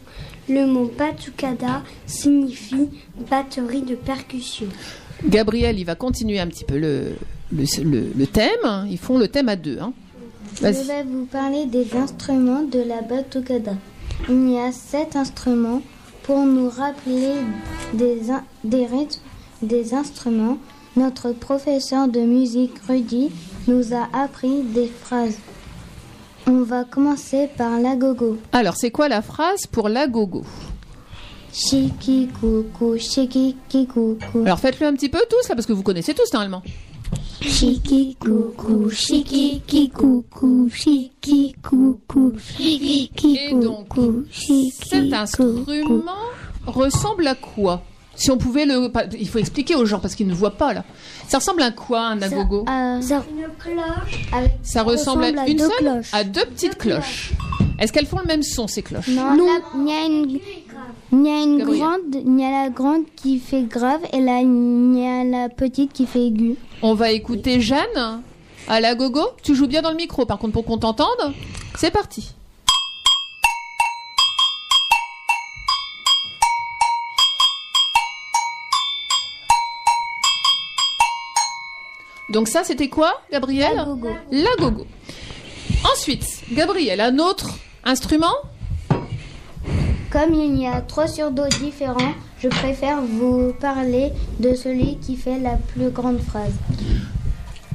Le mot batucada signifie batterie de percussion. Gabriel, il va continuer un petit peu le, le, le- le thème. Ils font le thème à deux. Hein. Je vais vous parler des instruments de la batucada. Il y a sept instruments pour nous rappeler des, des rythmes des instruments. Notre professeur de musique Rudy nous a appris des phrases. On va commencer par la gogo. Alors, c'est quoi la phrase pour la gogo? Chiki coucou, chiki coucou. Alors faites-le un petit peu tous là parce que vous connaissez tous normalement. Chiki coucou, chiki coucou, chiki coucou, chiki Et donc, cet instrument ressemble à quoi? Si on pouvait le... Il faut expliquer aux gens parce qu'ils ne voient pas là. Ça ressemble à quoi un agogo Ça, Une cloche. Ça ressemble, à une deux seule cloches. À deux petites cloches. Est-ce qu'elles font le même son ces cloches Non, là, il y a une, il y a une Gabriel. grande, il y a la grande qui fait grave et là il y a la petite qui fait aigu. On va écouter Jeanne à la gogo. Tu joues bien dans le micro par contre pour qu'on t'entende. C'est parti. Donc ça c'était quoi Gabriel La gogo. La gogo. Ensuite, Gabriel, un autre instrument Comme il y a trois surdos différents, je préfère vous parler de celui qui fait la plus grande phrase.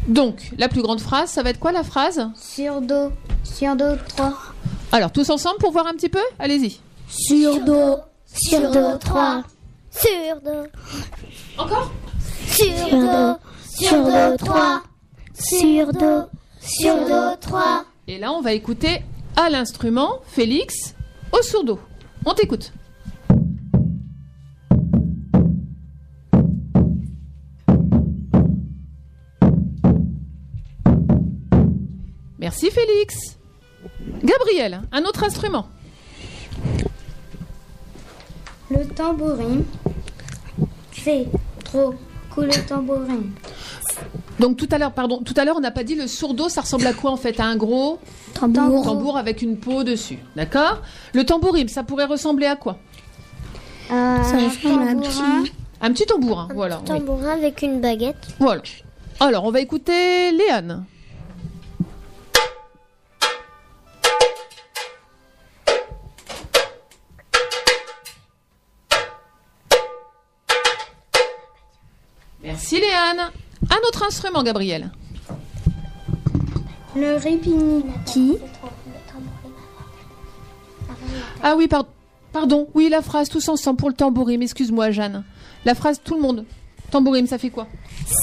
Donc, la plus grande phrase, ça va être quoi la phrase Surdo, surdo 3. Alors, tous ensemble pour voir un petit peu? Allez-y. Surdo, Surdo 3. Surdo. Encore? Surdo. Surdo 3. Surdo. Surdo 3. Et là, on va écouter à l'instrument Félix au sourdo. On t'écoute. Merci Félix. Gabriel, un autre instrument. Le tambourin. C'est trop le tambourin. Donc tout à l'heure, pardon, tout à l'heure on n'a pas dit le sourdo, ça ressemble à quoi en fait À un gros Tambour. tambour avec une peau dessus, d'accord? Le tambourim, ça pourrait ressembler à quoi? Euh, Ça ressemble à un tambourin. petit- Un petit tambourin, voilà. oui. Tambourin avec une baguette. Voilà. Alors on va écouter Léane. Merci Léane. Un autre instrument, Gabriel. Le ripiniki. Ah oui, par- pardon. Oui, la phrase tous ensemble pour le tambourim. Excuse-moi, Jeanne. La phrase tout le monde. Tambourim, ça fait quoi?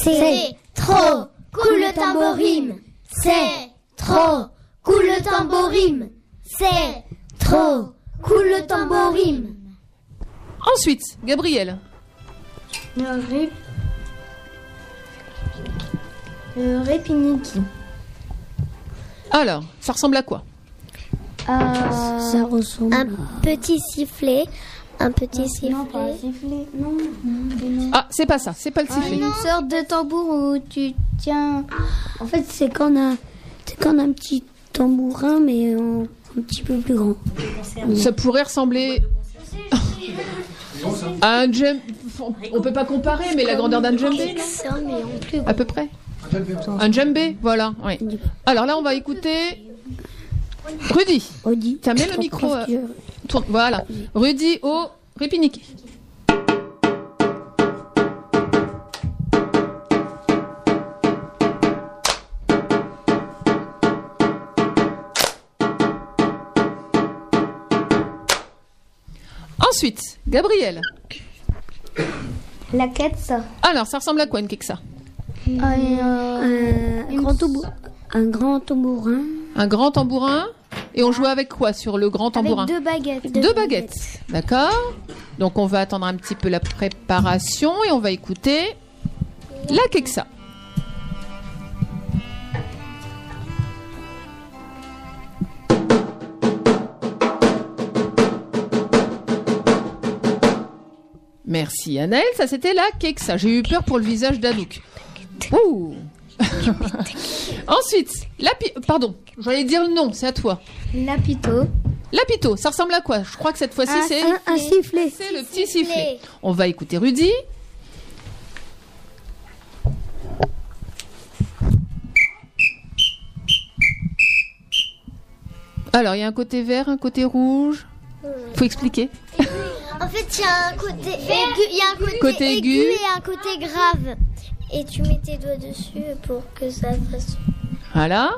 C'est trop cool le tambourim. C'est trop cool le tambourim. C'est trop cool le tambourim. Ensuite, Gabriel. Le rip... Le ripiniki. Alors, ça ressemble à quoi? Ça ressemble un petit sifflet, un petit sifflet. Non, pas un sifflet. Non, non. Ah, c'est pas ça. C'est pas le Ah, sifflet. une sorte de tambour où tu tiens. En fait, c'est quand on a, c'est quand on a un petit tambourin, mais en- un petit peu plus grand. Ça pourrait ressembler à un djem. On peut pas comparer, mais la grandeur d'un djembé, Ça, mais en plus à peu près. Un djembé, voilà. Oui. Alors là, on va écouter Rudy. Rudy. Tiens, mets le micro. euh, tourne. Voilà. Rudy au répiniqué. Ensuite, Gabriel. La quête, ça. Alors, ça ressemble à quoi une keksa un, grand tambour- un grand tambourin. Un grand tambourin. Et on joue avec quoi sur le grand tambourin Avec deux baguettes. Deux baguettes. D'accord Donc on va attendre un petit peu la préparation et on va écouter la keksa. Merci Annelle, ça c'était la keksa. J'ai eu peur pour le visage d'Anouk. Ouh *laughs* Ensuite, la pi- pardon, j'allais dire le nom, c'est à toi. Lapito. Lapito, ça ressemble à quoi? Je crois que cette fois-ci c'est un- un sifflet. C'est le petit sifflet. On va écouter Rudy. Alors, il y a un côté vert, un côté rouge. Faut expliquer. En fait, il y a un côté aigu, il y a un côté, Côté aigu, aigu. et un côté grave. Et tu mets tes doigts dessus pour que ça fasse. Voilà.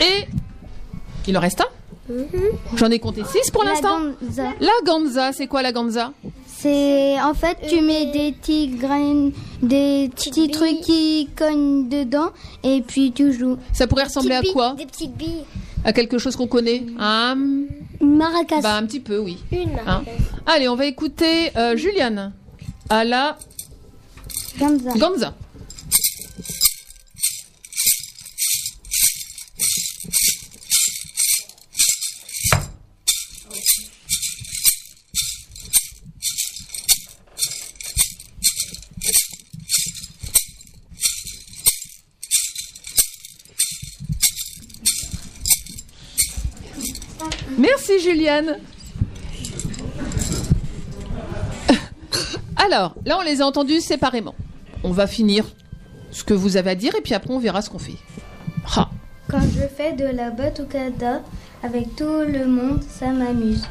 Et il en reste un J'en ai compté 6 pour La l'instant. ganza. La ganza, c'est quoi la ganza? C'est en fait tu mets des petites graines, des petits trucs qui cognent dedans et puis tu joues. Ça pourrait ressembler à quoi? Des petites billes. À quelque chose qu'on connaît Un Une maracas. Bah un petit peu, oui. Une Hein Allez, on va écouter euh, Juliane à la Ganza. ganza. Merci Juliane. *laughs* Alors, là on les a entendus séparément. On va finir ce que vous avez à dire et puis après on verra ce qu'on fait. Quand je fais de la batucada avec tout le monde, ça m'amuse.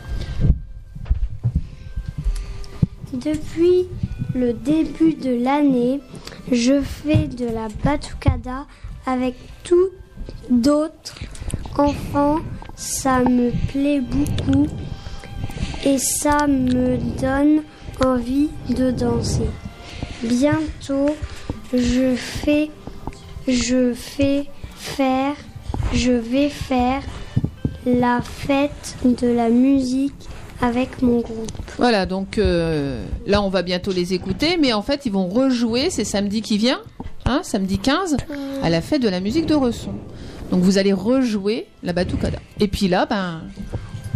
Depuis le début de l'année, je fais de la batucada avec tous d'autres enfants. Ça me plaît beaucoup et ça me donne envie de danser. Bientôt, je fais, je fais faire, je vais faire la fête de la musique avec mon groupe. Voilà, donc euh, là on va bientôt les écouter, mais en fait ils vont rejouer, c'est samedi qui vient, hein, samedi 15, à la fête de la musique de Resson. Donc vous allez rejouer la batucada. Et puis là, ben,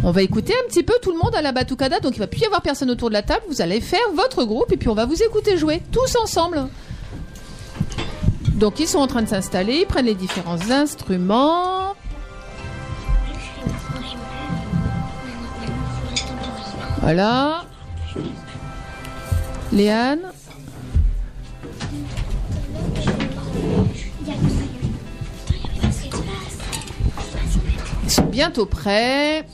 on va écouter un petit peu tout le monde à la batucada, donc il va plus y avoir personne autour de la table, vous allez faire votre groupe et puis on va vous écouter jouer tous ensemble. Donc ils sont en train de s'installer, ils prennent les différents instruments. Voilà. Léane. Ils sont bientôt prêts.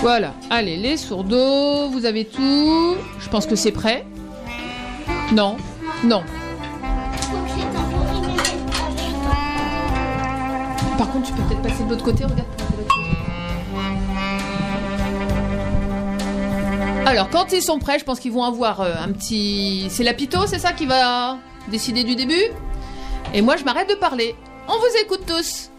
Voilà, allez, les sourds vous avez tout. Je pense que c'est prêt. Non, non. Par contre, tu peux peut-être passer de l'autre côté, regarde. Alors, quand ils sont prêts, je pense qu'ils vont avoir euh, un petit. C'est l'apito, c'est ça qui va décider du début? Et moi, je m'arrête de parler. On vous écoute tous.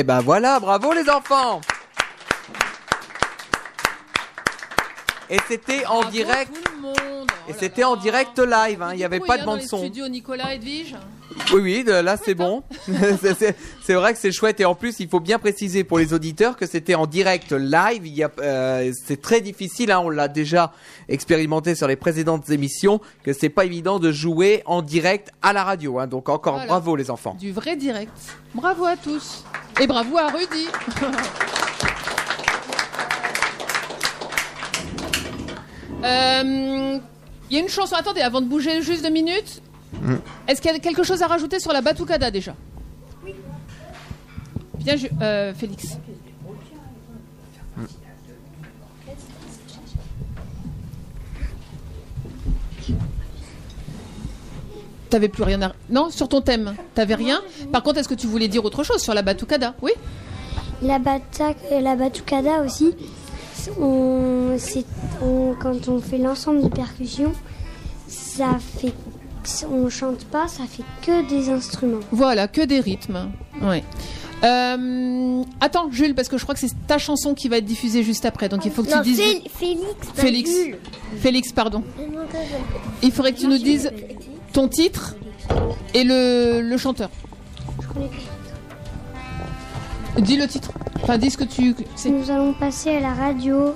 Eh ben voilà, bravo les enfants Et c'était en direct. Et c'était en direct live, hein, il n'y avait pas de bande son. Studio Nicolas Edwige. Oui, oui, de- là c'est bon. *laughs* C'est- c'est c'est vrai que c'est chouette et en plus il faut bien préciser pour les auditeurs que c'était en direct live. Il y a, euh, c'est très difficile, hein, on l'a déjà expérimenté sur les précédentes émissions, que c'est pas évident de jouer en direct à la radio. Hein, donc encore Voilà. bravo les enfants. Du vrai direct. Bravo à tous. Et bravo à Rudy. *laughs* Euh, Il y a une chanson. Attendez, avant de bouger juste deux minutes. Est-ce qu'il y a quelque chose à rajouter sur la Batucada déjà? Bien, je- euh, Félix. T'avais plus rien à... Non, sur ton thème, t'avais rien? Par contre, est-ce que tu voulais dire autre chose sur la Batucada? Oui? La, bata- euh, la batucada aussi, on, quand on fait l'ensemble des percussions, ça fait, on chante pas, ça fait que des instruments. Voilà, que des rythmes. Ouais. Euh, attends, Jules, parce que je crois que c'est ta chanson qui va être diffusée juste après. Donc il faut que Non, tu dises. Fél- Félix, Félix. Jules. Félix, pardon. Il faudrait que tu nous dises ton titre et le, le chanteur. Dis le titre. Enfin, dis ce que tu. c'est- Nous allons passer à la radio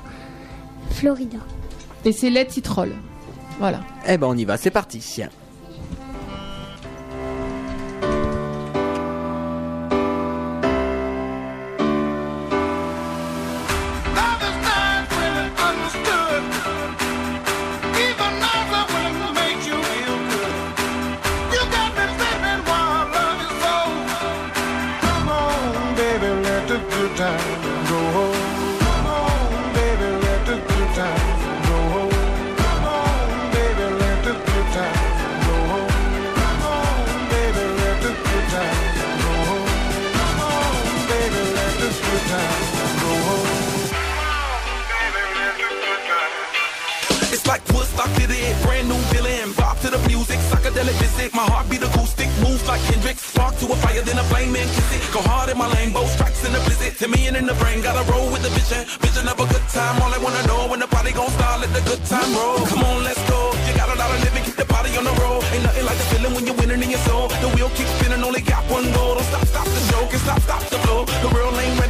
Florida. Et c'est Les Titrolls. Voilà. Eh ben on y va, c'est parti. Visit. My heartbeat acoustic, moves like Hendrix. Spark to a fire, then a flame and kiss it. Go hard in my lane, both strikes in the blizzard. To me and in the brain, gotta roll with the vision. Vision of a good time, all I wanna know when the party gon' start, let the good time roll. Come on, let's go. You got a lot of living, keep the body on the road. Ain't nothing like the feeling when you're winning in your soul. The wheel keeps spinning, only got one goal. Don't stop, stop the show, can stop, stop the flow. The world ain't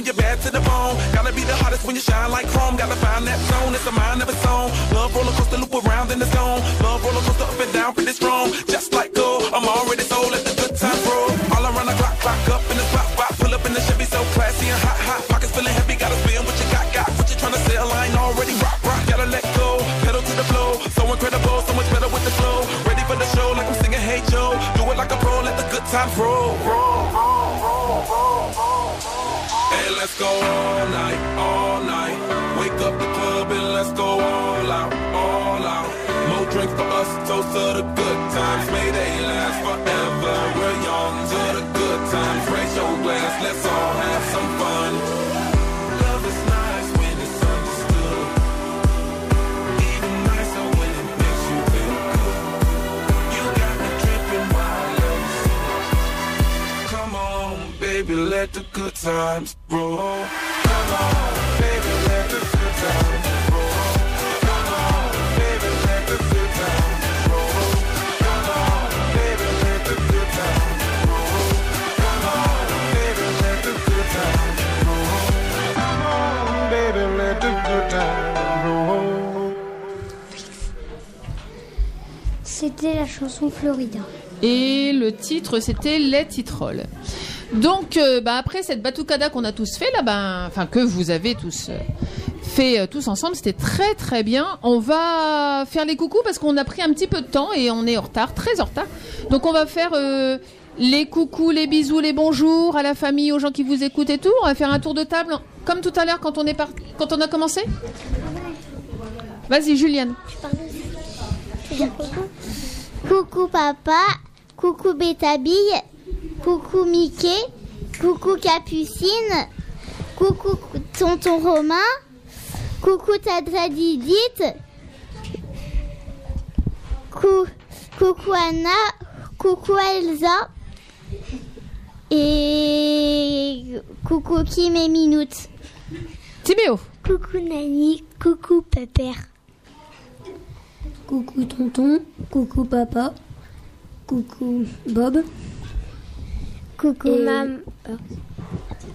when you're bad to the bone. Gotta be the hottest when you shine like chrome. Gotta find that zone, it's a mind of its own. Love roller coaster loop around in the zone. Love roller coaster up and down, pretty strong. Just like gold, I'm already sold. Let the good time roll. All around the clock, back up in the spot, spot. Pull up in the Chevy, so classy and hot, hot. Pockets feeling heavy, gotta spin what you got, got. What you tryna sell, I ain't already rock, rock. Gotta let go, pedal to the flow. So incredible, so much better with the flow. Ready for the show, like I'm singing Hey Joe. Do it like a pro, let the good times roll. Go all night, all night. Wake up the club and let's go all out, all out. More drinks for us, toast to the good times. May they last forever. We're young to the good times. Raise your glass, let's all have some fun. Love is nice when it's C'était la chanson Florida. Et le titre, c'était Les Titrolls. Donc, euh, bah, après cette batucada qu'on a tous fait là, ben, enfin que vous avez tous euh, fait euh, tous ensemble, c'était très très bien. On va faire les coucous parce qu'on a pris un petit peu de temps et on est en retard, très en retard. Donc on va faire les coucous, les bisous, les bonjours à la famille, aux gens qui vous écoutent et tout. On va faire un tour de table comme tout à l'heure quand on est quand on a commencé. Vas-y, Juliane. Coucou papa, coucou Bétabille, coucou Mickey, coucou Capucine, coucou tonton Romain, coucou Tadra Didit, cou- coucou Anna, coucou Elsa et coucou Kim et Minute. Timéo. Coucou Nani, coucou Pépère. Coucou tonton, coucou papa, coucou Bob. Coucou Et maman.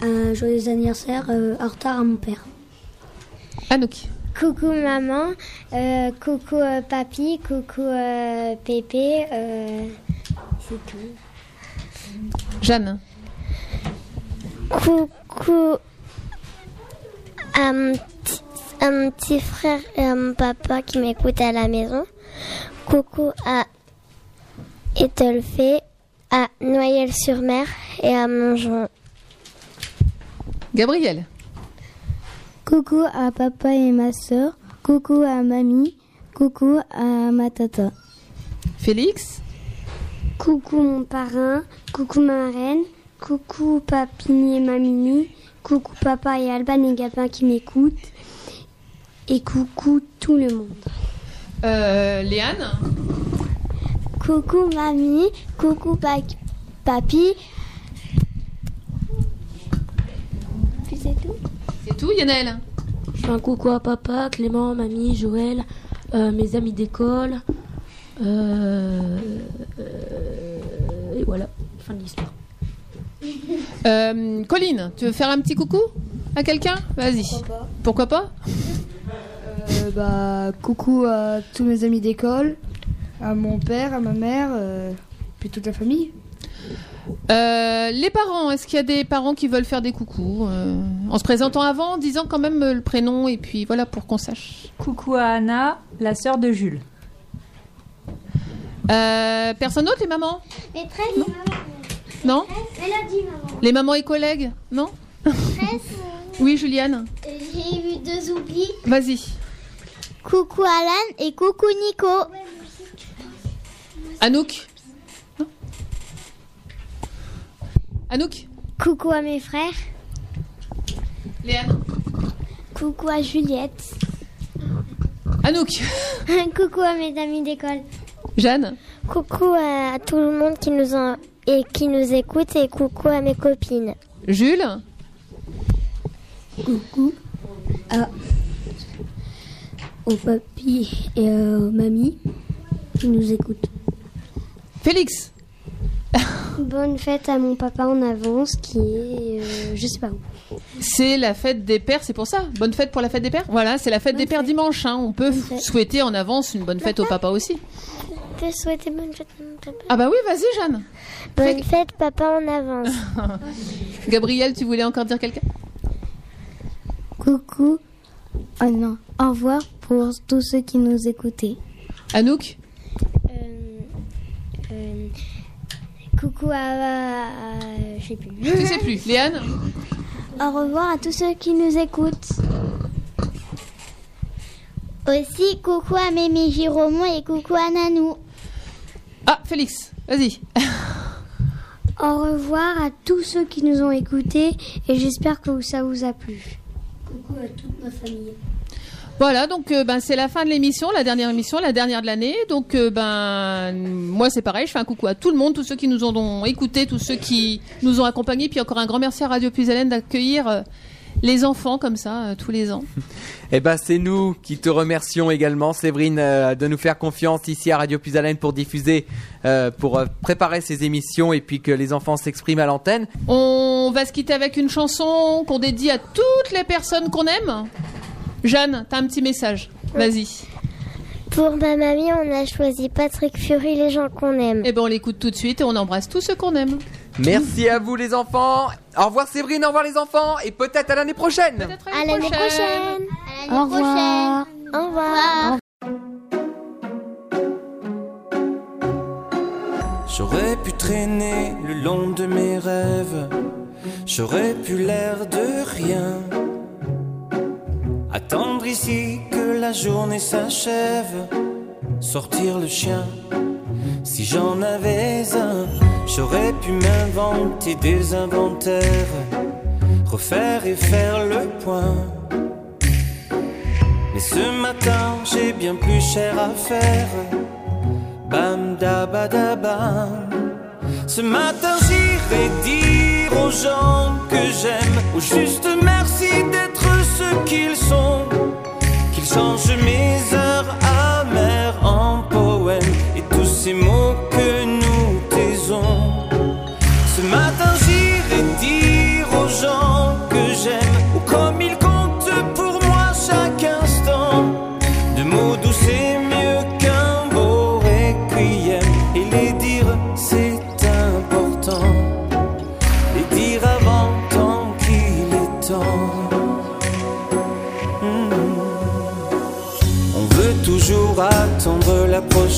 Un joyeux anniversaire euh, en retard à mon père. Anouk. Coucou maman, euh, coucou euh, papy, coucou euh, Pépé, euh, c'est tout. Jeanne. Coucou à mon, à mon petit frère et à mon papa qui m'écoutent à la maison. Coucou à Ethelfé, à Noyelles-sur-Mer et à Montjean. Gabriel. Coucou à papa et ma soeur. Coucou à mamie. Coucou à ma tata. Félix. Coucou mon parrain, coucou ma reine, coucou papini et mamini, coucou papa et Alban et Gabin qui m'écoutent, et coucou tout le monde. Euh, Léane. Coucou mamie, coucou pa- papy. Puis c'est tout? C'est tout, Yannel Je fais un coucou à papa, Clément, mamie, Joël, euh, mes amis d'école. euh, euh, et voilà, fin de l'histoire. Euh, Colline, tu veux faire un petit coucou à quelqu'un? Vas-y. Pourquoi pas, Euh, bah, coucou à tous mes amis d'école, à mon père, à ma mère, euh, puis toute la famille. Euh, Les parents, est-ce qu'il y a des parents qui veulent faire des coucous euh, En se présentant avant, en disant quand même le prénom et puis voilà pour qu'on sache. Coucou à Anna, la sœur de Jules. Euh, personne d'autre, les mamans? Maîtresse Non? Mélodie, maman. Les mamans et collègues? Non? Oui, Juliane J'ai eu deux oublis. Vas-y. Coucou Alan et coucou Nico. Anouk Non Anouk Coucou à mes frères. Léane Coucou à Juliette. Anouk *laughs* coucou à mes amis d'école. Jeanne Coucou à tout le monde qui nous en... et qui nous écoute et coucou à mes copines. Jules Coucou à au papy et mamie qui nous écoutent. Félix *laughs* Bonne fête à mon papa en avance qui est euh, je sais pas où. C'est la fête des pères, c'est pour ça Bonne fête pour la fête des pères Voilà, c'est la fête des pères dimanche. hein. On peut souhaiter en avance une bonne fête au papa aussi. Je peux souhaiter bonne fête à mon papa. Ah bah oui, vas-y Jeanne. Bonne fête papa en avance. *laughs* Gabriel, tu voulais encore dire quelqu'un? Coucou. Oh non. Au revoir pour tous ceux qui nous écoutaient. Anouk Euh, coucou à, à- à- je sais plus. Tu sais plus. Léane Au revoir à tous ceux qui nous écoutent. Aussi coucou à Mémé Giromon et coucou à Nanou. Ah, Félix, vas-y. Au revoir à tous ceux qui nous ont écoutés et j'espère que ça vous a plu. Coucou à toute ma famille. Voilà, donc euh, ben, c'est la fin de l'émission, la dernière émission, la dernière de l'année. Donc euh, ben moi c'est pareil, je fais un coucou à tout le monde, tous ceux qui nous ont écoutés, tous ceux qui nous ont accompagnés, puis encore un grand merci à Radio Puisalène d'accueillir euh, les enfants comme ça euh, tous les ans. *laughs* Eh ben, c'est nous qui te remercions également, Séverine, euh, de nous faire confiance ici à Radio Puisalène pour diffuser, euh, pour préparer ces émissions et puis que les enfants s'expriment à l'antenne. On va se quitter avec une chanson qu'on dédie à toutes les personnes qu'on aime. Jeanne, t'as un petit message. Vas-y. Pour ma mamie, on a choisi Patrick Fury, les gens qu'on aime. Eh ben on l'écoute tout de suite et on embrasse tous ceux qu'on aime. Merci à vous les enfants. Au revoir Séverine, au revoir les enfants et peut-être à l'année prochaine. À l'année prochaine. Au revoir. Au revoir. J'aurais pu traîner le long de mes rêves, j'aurais pu l'air de rien. Attendre ici que la journée s'achève, sortir le chien. Si j'en avais un, j'aurais pu m'inventer des inventaires, refaire et faire le point. Mais ce matin, j'ai bien plus cher à faire. Bam da ba. Ce matin j'irai dire aux gens que j'aime, au juste merci d'être ce qu'ils sont, qu'ils changent mes heures amères en poèmes et tous ces mots que nous taisons. Ce matin j'irai dire aux gens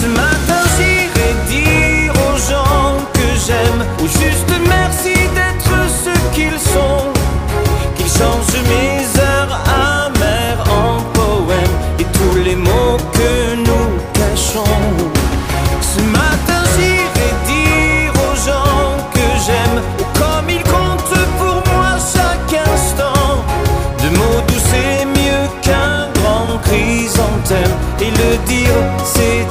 Ce matin j'irai dire aux gens que j'aime, au juste merci d'être ce qu'ils sont, qu'ils changent mes heures amères en poèmes et tous les mots que nous cachons. Ce matin j'irai dire aux gens que j'aime, comme ils comptent pour moi chaque instant. De mots doux c'est mieux qu'un grand chrysanthème et le dire c'est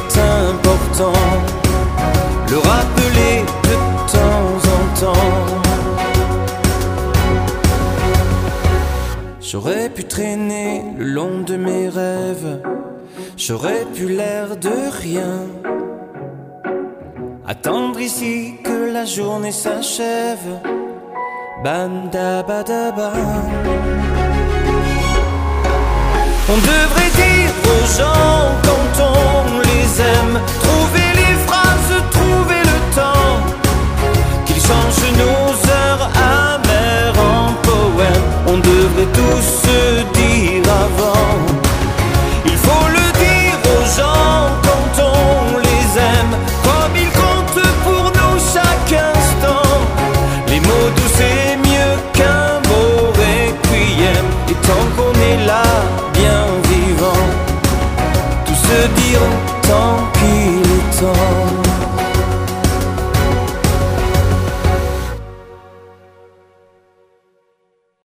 Le rappeler de temps en temps. J'aurais pu traîner le long de mes rêves, j'aurais pu l'air de rien. Attendre ici que la journée s'achève. Bam da ba da ba. On devrait dire aux gens quand on trouver les phrases, trouver le temps, qu'ils changent nos heures amères en poèmes. On devrait tous se dire avant. Il faut le dire aux gens quand on les aime, comme ils comptent pour nous chaque instant. Les mots doux c'est mieux qu'un beau requiem. Et tant qu'on est là,